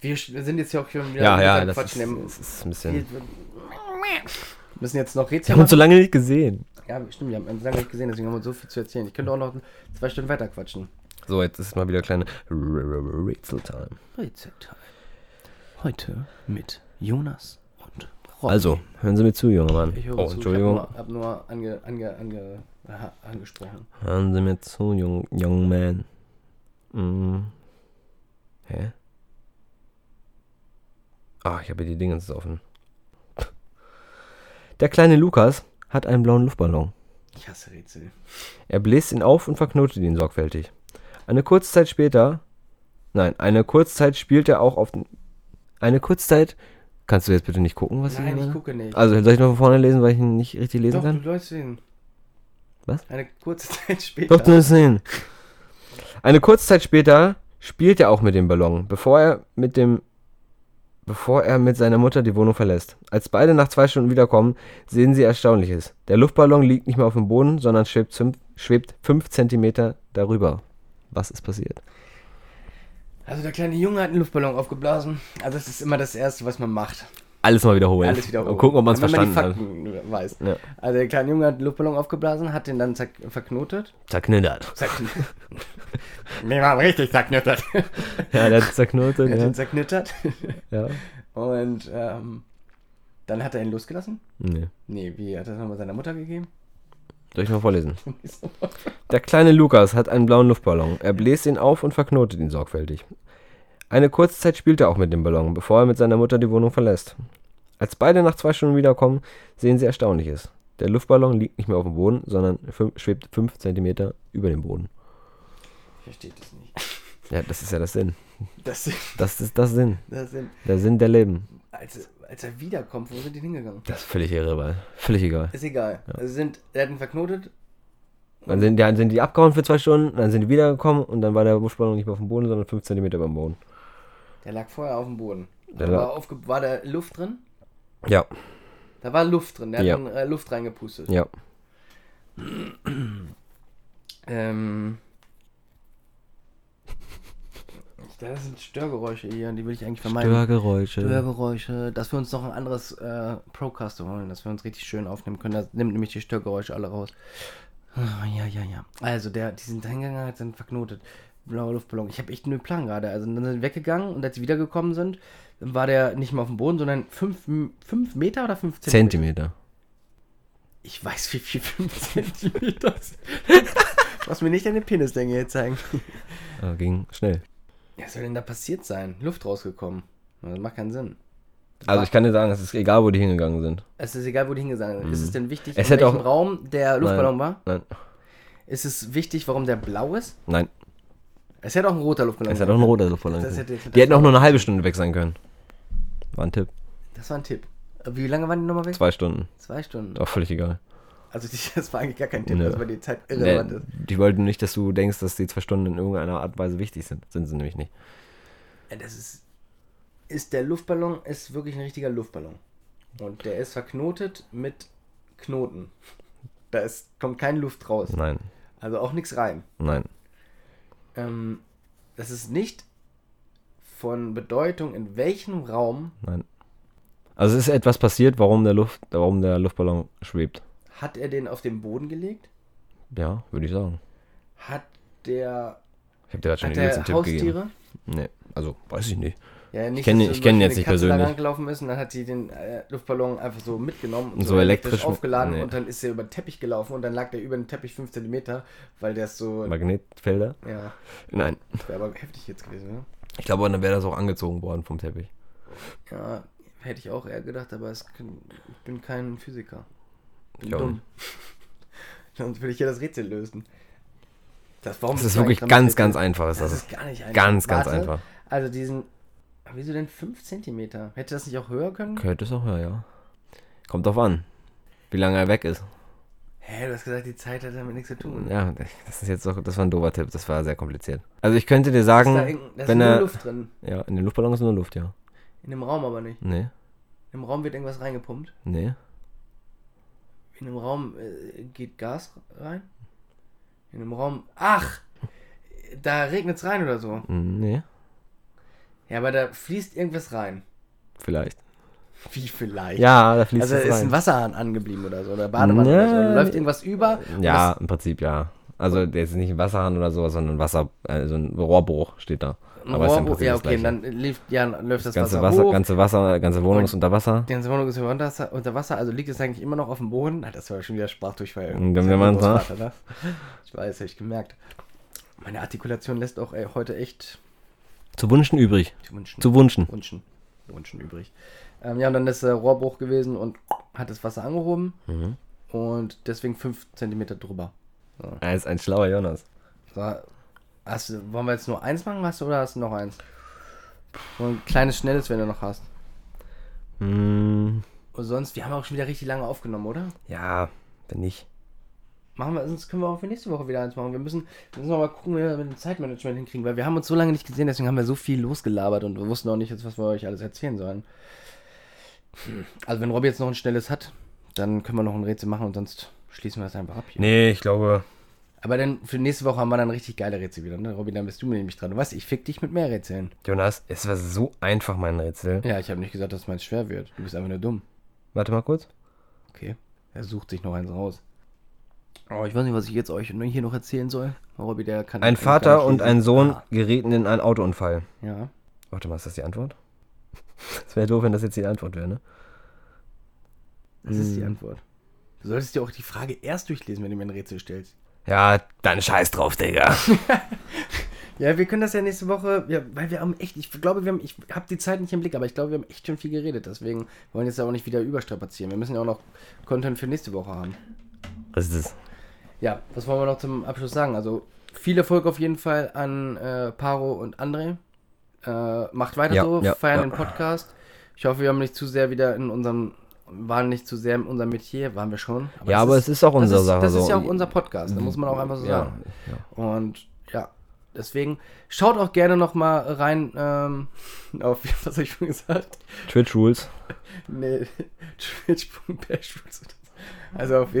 S1: Wir, sind jetzt ja auch schon wieder
S2: Ja, ja, das ist, ist ein bisschen.
S1: Wir müssen jetzt noch
S2: Wir
S1: Rätsel
S2: haben uns so lange nicht gesehen.
S1: Ja, stimmt, wir haben uns lange nicht gesehen, deswegen haben wir so viel zu erzählen. Ich könnte auch noch zwei Stunden weiter quatschen.
S2: So, jetzt ist mal wieder kleine Rätseltime.
S1: Rätselteil. Heute mit Jonas und Rob.
S2: Also, hören Sie mir zu, junger Mann.
S1: ich höre
S2: Oh,
S1: zu.
S2: Entschuldigung.
S1: Ich habe nur, hab nur ange, ange, ange, aha, angesprochen.
S2: Hören Sie mir zu, young, young man. Mm. Hä? Ah, ich habe hier die Dinge jetzt offen. Der kleine Lukas hat einen blauen Luftballon.
S1: Ich hasse Rätsel.
S2: Er bläst ihn auf und verknotet ihn sorgfältig. Eine kurze Zeit später, nein, eine kurze Zeit spielt er auch auf den, eine kurze Zeit, kannst du jetzt bitte nicht gucken, was
S1: Nein, ich gucke nicht.
S2: Also, soll ich noch von vorne lesen, weil ich ihn nicht richtig lesen
S1: Doch,
S2: kann?
S1: du läufst hin.
S2: Was?
S1: Eine kurze Zeit später.
S2: Doch, du musst sehen. Eine kurze Zeit später spielt er auch mit dem Ballon, bevor er mit dem bevor er mit seiner Mutter die Wohnung verlässt. Als beide nach zwei Stunden wiederkommen, sehen sie Erstaunliches. Der Luftballon liegt nicht mehr auf dem Boden, sondern schwebt, fünf, schwebt fünf Zentimeter darüber. Was ist passiert?
S1: Also der kleine Junge hat einen Luftballon aufgeblasen. Also das ist immer das Erste, was man macht.
S2: Alles mal wiederholen.
S1: Alles wieder
S2: Und gucken, ob man es verstanden
S1: man
S2: hat.
S1: die Fakten weiß.
S2: Ja.
S1: Also der kleine Junge hat einen Luftballon aufgeblasen, hat den dann zack, verknotet.
S2: Zerknittert. [laughs]
S1: Wir waren richtig zerknittert. [laughs]
S2: Ja, der hat zerknotet.
S1: er hat
S2: ja.
S1: ihn zerknittert.
S2: ja.
S1: Und ähm, dann hat er ihn losgelassen.
S2: Nee.
S1: Nee, wie hat er das nochmal seiner Mutter gegeben?
S2: Soll ich mal vorlesen? [laughs] Der kleine Lukas hat einen blauen Luftballon. Er bläst ihn auf und verknotet ihn sorgfältig. Eine kurze Zeit spielt er auch mit dem Ballon, bevor er mit seiner Mutter die Wohnung verlässt. Als beide nach zwei Stunden wiederkommen, sehen sie Erstaunliches. Der Luftballon liegt nicht mehr auf dem Boden, sondern fün- schwebt 5 cm über dem Boden.
S1: Ich verstehe das nicht.
S2: Ja, das ist ja das Sinn.
S1: Das sind,
S2: Das ist das Sinn.
S1: das sind
S2: Der Sinn der Leben.
S1: als, als er wiederkommt, wo sind die hingegangen?
S2: Das ist völlig irre. Völlig egal.
S1: Ist egal. Also sind, er hat ihn verknotet.
S2: Dann sind, die, dann sind die abgehauen für zwei Stunden, dann sind die wiedergekommen und dann war der Luftballon nicht mehr auf dem Boden, sondern 5 cm über dem Boden.
S1: Der lag vorher auf dem Boden.
S2: Der
S1: Da war, war da Luft drin?
S2: Ja,
S1: Da war Luft drin. Der hat
S2: Ja.
S1: dann äh, Luft reingepustet.
S2: ja.
S1: Ähm. Das sind Störgeräusche hier, die will ich eigentlich vermeiden.
S2: Störgeräusche.
S1: Störgeräusche, dass wir uns noch ein anderes äh, Procaster holen, dass wir uns richtig schön aufnehmen können. Das nimmt nämlich die Störgeräusche alle raus. Ah, Ja, ja, ja. Also, der, die sind hingegangen, hat sind verknotet. Blauer Luftballon. Ich habe echt einen Plan gerade. Also, dann sind sie weggegangen und als sie wiedergekommen sind, dann war der nicht mehr auf dem Boden, sondern 5 Meter oder 5 Zentimeter?
S2: Zentimeter.
S1: Ich weiß, wie viel 5 [laughs] Zentimeter sind. Lass mir nicht deine Penislänge jetzt zeigen.
S2: Ja, ging schnell.
S1: Was soll denn da passiert sein? Luft rausgekommen. Das macht keinen Sinn.
S2: Also ich kann dir sagen, es ist egal, wo die hingegangen sind.
S1: Es ist egal, wo die hingegangen sind. Ist es denn wichtig,
S2: Es
S1: in welchem
S2: auch-
S1: Raum der Luftballon war?
S2: Nein,
S1: Ist es wichtig, warum der blau ist?
S2: nein.
S1: Es hätte auch ein roter Luftballon
S2: Es hat auch ein roter Luftballon.
S1: Das
S2: sein
S1: hätte-
S2: können. Die hätten auch nur eine halbe Stunde weg sein können. War ein Tipp.
S1: Das war ein Tipp. Wie lange waren die nochmal weg?
S2: Zwei Stunden.
S1: Zwei Stunden.
S2: Auch völlig egal.
S1: Also die, [laughs] das war eigentlich gar kein Tipp,
S2: Nö.
S1: also weil die Zeit
S2: Nee,
S1: irrelevant ist.
S2: die wollten nicht, dass du denkst, dass die zwei Stunden in irgendeiner Art und Weise wichtig sind. Sind sie nämlich nicht.
S1: Ja, das ist, ist der Luftballon ist wirklich ein richtiger Luftballon. Und der ist verknotet mit Knoten. Da ist, kommt keine Luft raus.
S2: Nein,
S1: Also auch nichts rein.
S2: nein.
S1: Ähm, das ist nicht von Bedeutung, in welchem Raum
S2: Nein. Also es ist etwas passiert, warum der Luft, warum der Luftballon schwebt.
S1: hat er den auf den Boden gelegt?
S2: Ja, würde ich sagen.
S1: Hat der,
S2: Ich habe dir gerade schon
S1: hat
S2: den letzten
S1: der
S2: Tipp gegeben. Nee, also weiß ich nicht.
S1: Ja, nicht,
S2: kenn-
S1: dass
S2: ich
S1: zum
S2: kenn jetzt nicht
S1: Katze da
S2: persönlich.
S1: rangelaufen ist und dann hat sie den äh, Luftballon einfach so mitgenommen und so,
S2: so
S1: elektrisch,
S2: elektrisch-
S1: aufgeladen
S2: nee.
S1: und dann ist er über den Teppich gelaufen und dann lag der über den Teppich 5 cm, weil der ist so,
S2: Magnetfelder?
S1: ja,
S2: Nein.
S1: wäre aber heftig jetzt gewesen, ne?
S2: Ich glaube, dann wäre das auch angezogen worden vom Teppich.
S1: Ja, hätte ich auch eher gedacht, aber kann- ich bin kein Physiker. Bin
S2: Ich
S1: dumm. [laughs] Sonst würde ich ja das Rätsel lösen. Das, warum
S2: Das ist wirklich ganz, ganz einfach. Ist
S1: Das
S2: das.
S1: ist gar nicht einfach.
S2: Ganz, ganz
S1: Warte.
S2: einfach.
S1: Also diesen, wieso denn 5 cm? Hätte das nicht auch höher können?
S2: Könnte es auch, ja, ja. Kommt drauf an, wie lange er weg ist.
S1: Hä, du hast gesagt, die Zeit hat damit nichts zu tun.
S2: Ja, das ist jetzt doch, das war ein doofer Tipp, das war sehr kompliziert. Also ich könnte dir sagen,
S1: da, irgend- da ist
S2: wenn
S1: nur
S2: er,
S1: Luft drin.
S2: ja, in den Luftballon ist nur Luft, ja.
S1: In dem Raum aber nicht.
S2: Nee,
S1: Im Raum wird irgendwas reingepumpt.
S2: nee,
S1: In dem Raum äh, geht Gas rein. In dem Raum. Ach! Da regnet es rein oder so.
S2: mm, nee,
S1: Ja, aber da fließt irgendwas rein.
S2: vielleicht.
S1: Wie vielleicht?
S2: Ja, da fließt
S1: Also
S2: es
S1: ist
S2: rein.
S1: ein Wasserhahn angeblieben oder so. Oder Badewanne
S2: Ja.
S1: oder so. Da läuft irgendwas über.
S2: Ja, im Prinzip ja. Also der ist nicht ein Wasserhahn oder so, sondern Wasser, also ein Rohrbruch steht da.
S1: Das,
S2: Aber ist im
S1: Rohr,
S2: Prinzip
S1: ja, okay, dann lief, ja, läuft das,
S2: ganze
S1: Wasser,
S2: Wasser,
S1: hoch.
S2: ganze Wasser, ganze Wohnung ist unter Wasser.
S1: Die ganze Wohnung ist unter Wasser, unter Wasser, also liegt es eigentlich immer noch auf dem Boden. Ah, das war schon wieder Sprachdurchfall. Mein
S2: so-
S1: Großvater, ne? Ich weiß, habe ich gemerkt. Meine Artikulation lässt auch ey, heute echt
S2: Zu wünschen übrig.
S1: zu wünschen.
S2: Zu wünschen.
S1: wünschen, wünschen übrig. Ähm, ja, und dann ist der Rohrbruch gewesen und hat das Wasser angehoben
S2: Mhm.
S1: und deswegen 5 cm drüber.
S2: Er ist ein schlauer Jonas.
S1: So, hast du, wollen wir jetzt nur eins machen hast du, oder hast du noch eins? So ein kleines, schnelles, wenn du noch hast.
S2: Hm,
S1: Und sonst, wir haben auch schon wieder richtig lange aufgenommen, oder?
S2: ja, wenn nicht.
S1: Machen wir, sonst können wir auch für nächste Woche wieder eins machen. Wir müssen, wir müssen noch mal gucken, wie wir mit dem Zeitmanagement hinkriegen, weil wir haben uns so lange nicht gesehen, deswegen haben wir so viel losgelabert und wir wussten auch nicht, jetzt, was wir euch alles erzählen sollen. Also wenn Robby jetzt noch ein schnelles hat, dann können wir noch ein Rätsel machen und sonst schließen wir das einfach ab hier.
S2: Nee, ich glaube.
S1: Aber dann für nächste Woche haben wir dann richtig geile Rätsel wieder, ne? Robby, dann bist du nämlich dran. Du weißt, ich fick dich mit mehr Rätseln.
S2: Jonas, es war so einfach, mein Rätsel.
S1: Ja, ich habe nicht gesagt, dass meins schwer wird. Du bist einfach nur dumm.
S2: Warte mal kurz.
S1: Okay. Er sucht sich noch eins raus. Oh, ich weiß nicht, was ich jetzt euch hier noch erzählen soll. Robby, der kann.
S2: Ein Vater und ein Sohn
S1: Ah,
S2: gerieten in einen Autounfall.
S1: ja.
S2: Warte mal, ist das die Antwort? [laughs] Das wäre doof, wenn das jetzt die Antwort wäre, ne?
S1: Das ist die
S2: Hm.
S1: Antwort. Du solltest dir auch die Frage erst durchlesen, wenn du mir ein Rätsel stellst.
S2: Ja, dann scheiß drauf, Digga. [laughs]
S1: Ja, wir können das ja nächste Woche, ja, weil wir haben echt, ich glaube, wir haben, ich habe die Zeit nicht im Blick, aber ich glaube, wir haben echt schon viel geredet. Deswegen wollen wir jetzt auch nicht wieder überstrapazieren. Wir müssen ja auch noch Content für nächste Woche haben.
S2: Was ist das?
S1: Ja, was wollen wir noch zum Abschluss sagen? Also viel Erfolg auf jeden Fall an äh, Paro und André. Äh, macht weiter
S2: Ja,
S1: so,
S2: ja,
S1: feiern
S2: ja.
S1: den Podcast. Ich hoffe, wir haben nicht zu sehr wieder in unserem, waren nicht zu sehr in unserem Metier, waren wir schon.
S2: ja,
S1: das
S2: aber es ist auch
S1: das
S2: unsere
S1: ist,
S2: Sache
S1: Das
S2: so.
S1: ist ja auch unser Podcast, da muss man auch einfach so
S2: ja,
S1: sagen.
S2: ja.
S1: Und ja, deswegen schaut auch gerne noch mal rein ähm, [laughs] auf, was habe ich schon gesagt?
S2: Twitch Rules.
S1: Nee, [laughs] twitch.bash. Also auf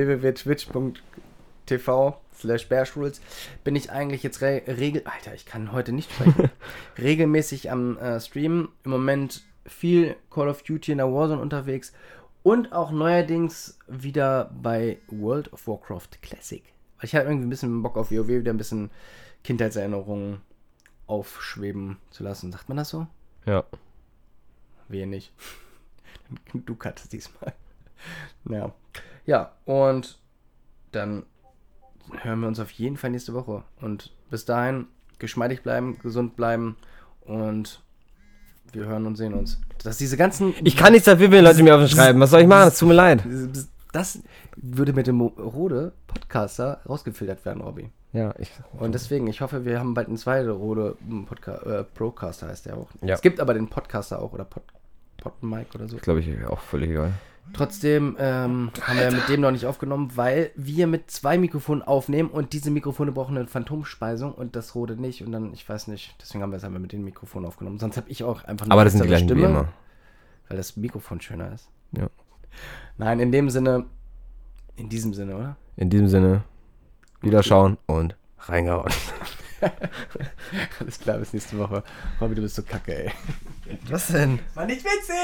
S1: www.twitch.tv slash Bearschools bin ich eigentlich jetzt re regel... Alter, ich kann heute nicht [laughs] sprechen. regelmäßig am äh, Streamen. Im Moment viel Call of Duty in der Warzone unterwegs und auch neuerdings wieder bei World of Warcraft Classic. Weil ich hatte irgendwie ein bisschen Bock auf WoW, wieder ein bisschen Kindheitserinnerungen aufschweben zu lassen. Sagt man das so?
S2: Ja.
S1: Wenig. [laughs] Du kattest diesmal. [laughs] Ja. Ja, und dann hören wir uns auf jeden Fall nächste Woche. Und bis dahin, geschmeidig bleiben, gesund bleiben und wir hören und sehen uns. Dass diese ganzen.
S2: Ich kann nichts dafür, wenn Leute mir auf schreiben. Was soll ich machen? Es tut mir leid.
S1: Das würde mit dem Rode Podcaster rausgefiltert werden, Robby.
S2: Ja, ich.
S1: Und deswegen, ich hoffe, wir haben bald einen zweiten Rode Podca äh, Procaster, heißt der auch.
S2: Ja.
S1: Es gibt aber den Podcaster auch oder Pod, Podmic oder so.
S2: Glaube ich auch völlig egal.
S1: Trotzdem ähm, haben wir mit dem noch nicht aufgenommen, weil wir mit zwei Mikrofonen aufnehmen und diese Mikrofone brauchen eine Phantomspeisung und das Rode nicht. Und dann, ich weiß nicht, deswegen haben wir es einmal mit den Mikrofonen aufgenommen. Sonst habe ich auch einfach eine
S2: Aber das sind die gleichen wie immer.
S1: weil das Mikrofon schöner ist.
S2: Ja.
S1: Nein, in dem Sinne, in diesem Sinne, oder?
S2: In diesem Sinne, wiederschauen und reingehauen. [laughs]
S1: Alles klar, bis nächste Woche. Robby, du bist so kacke, ey.
S2: Was denn?
S1: War nicht witzig!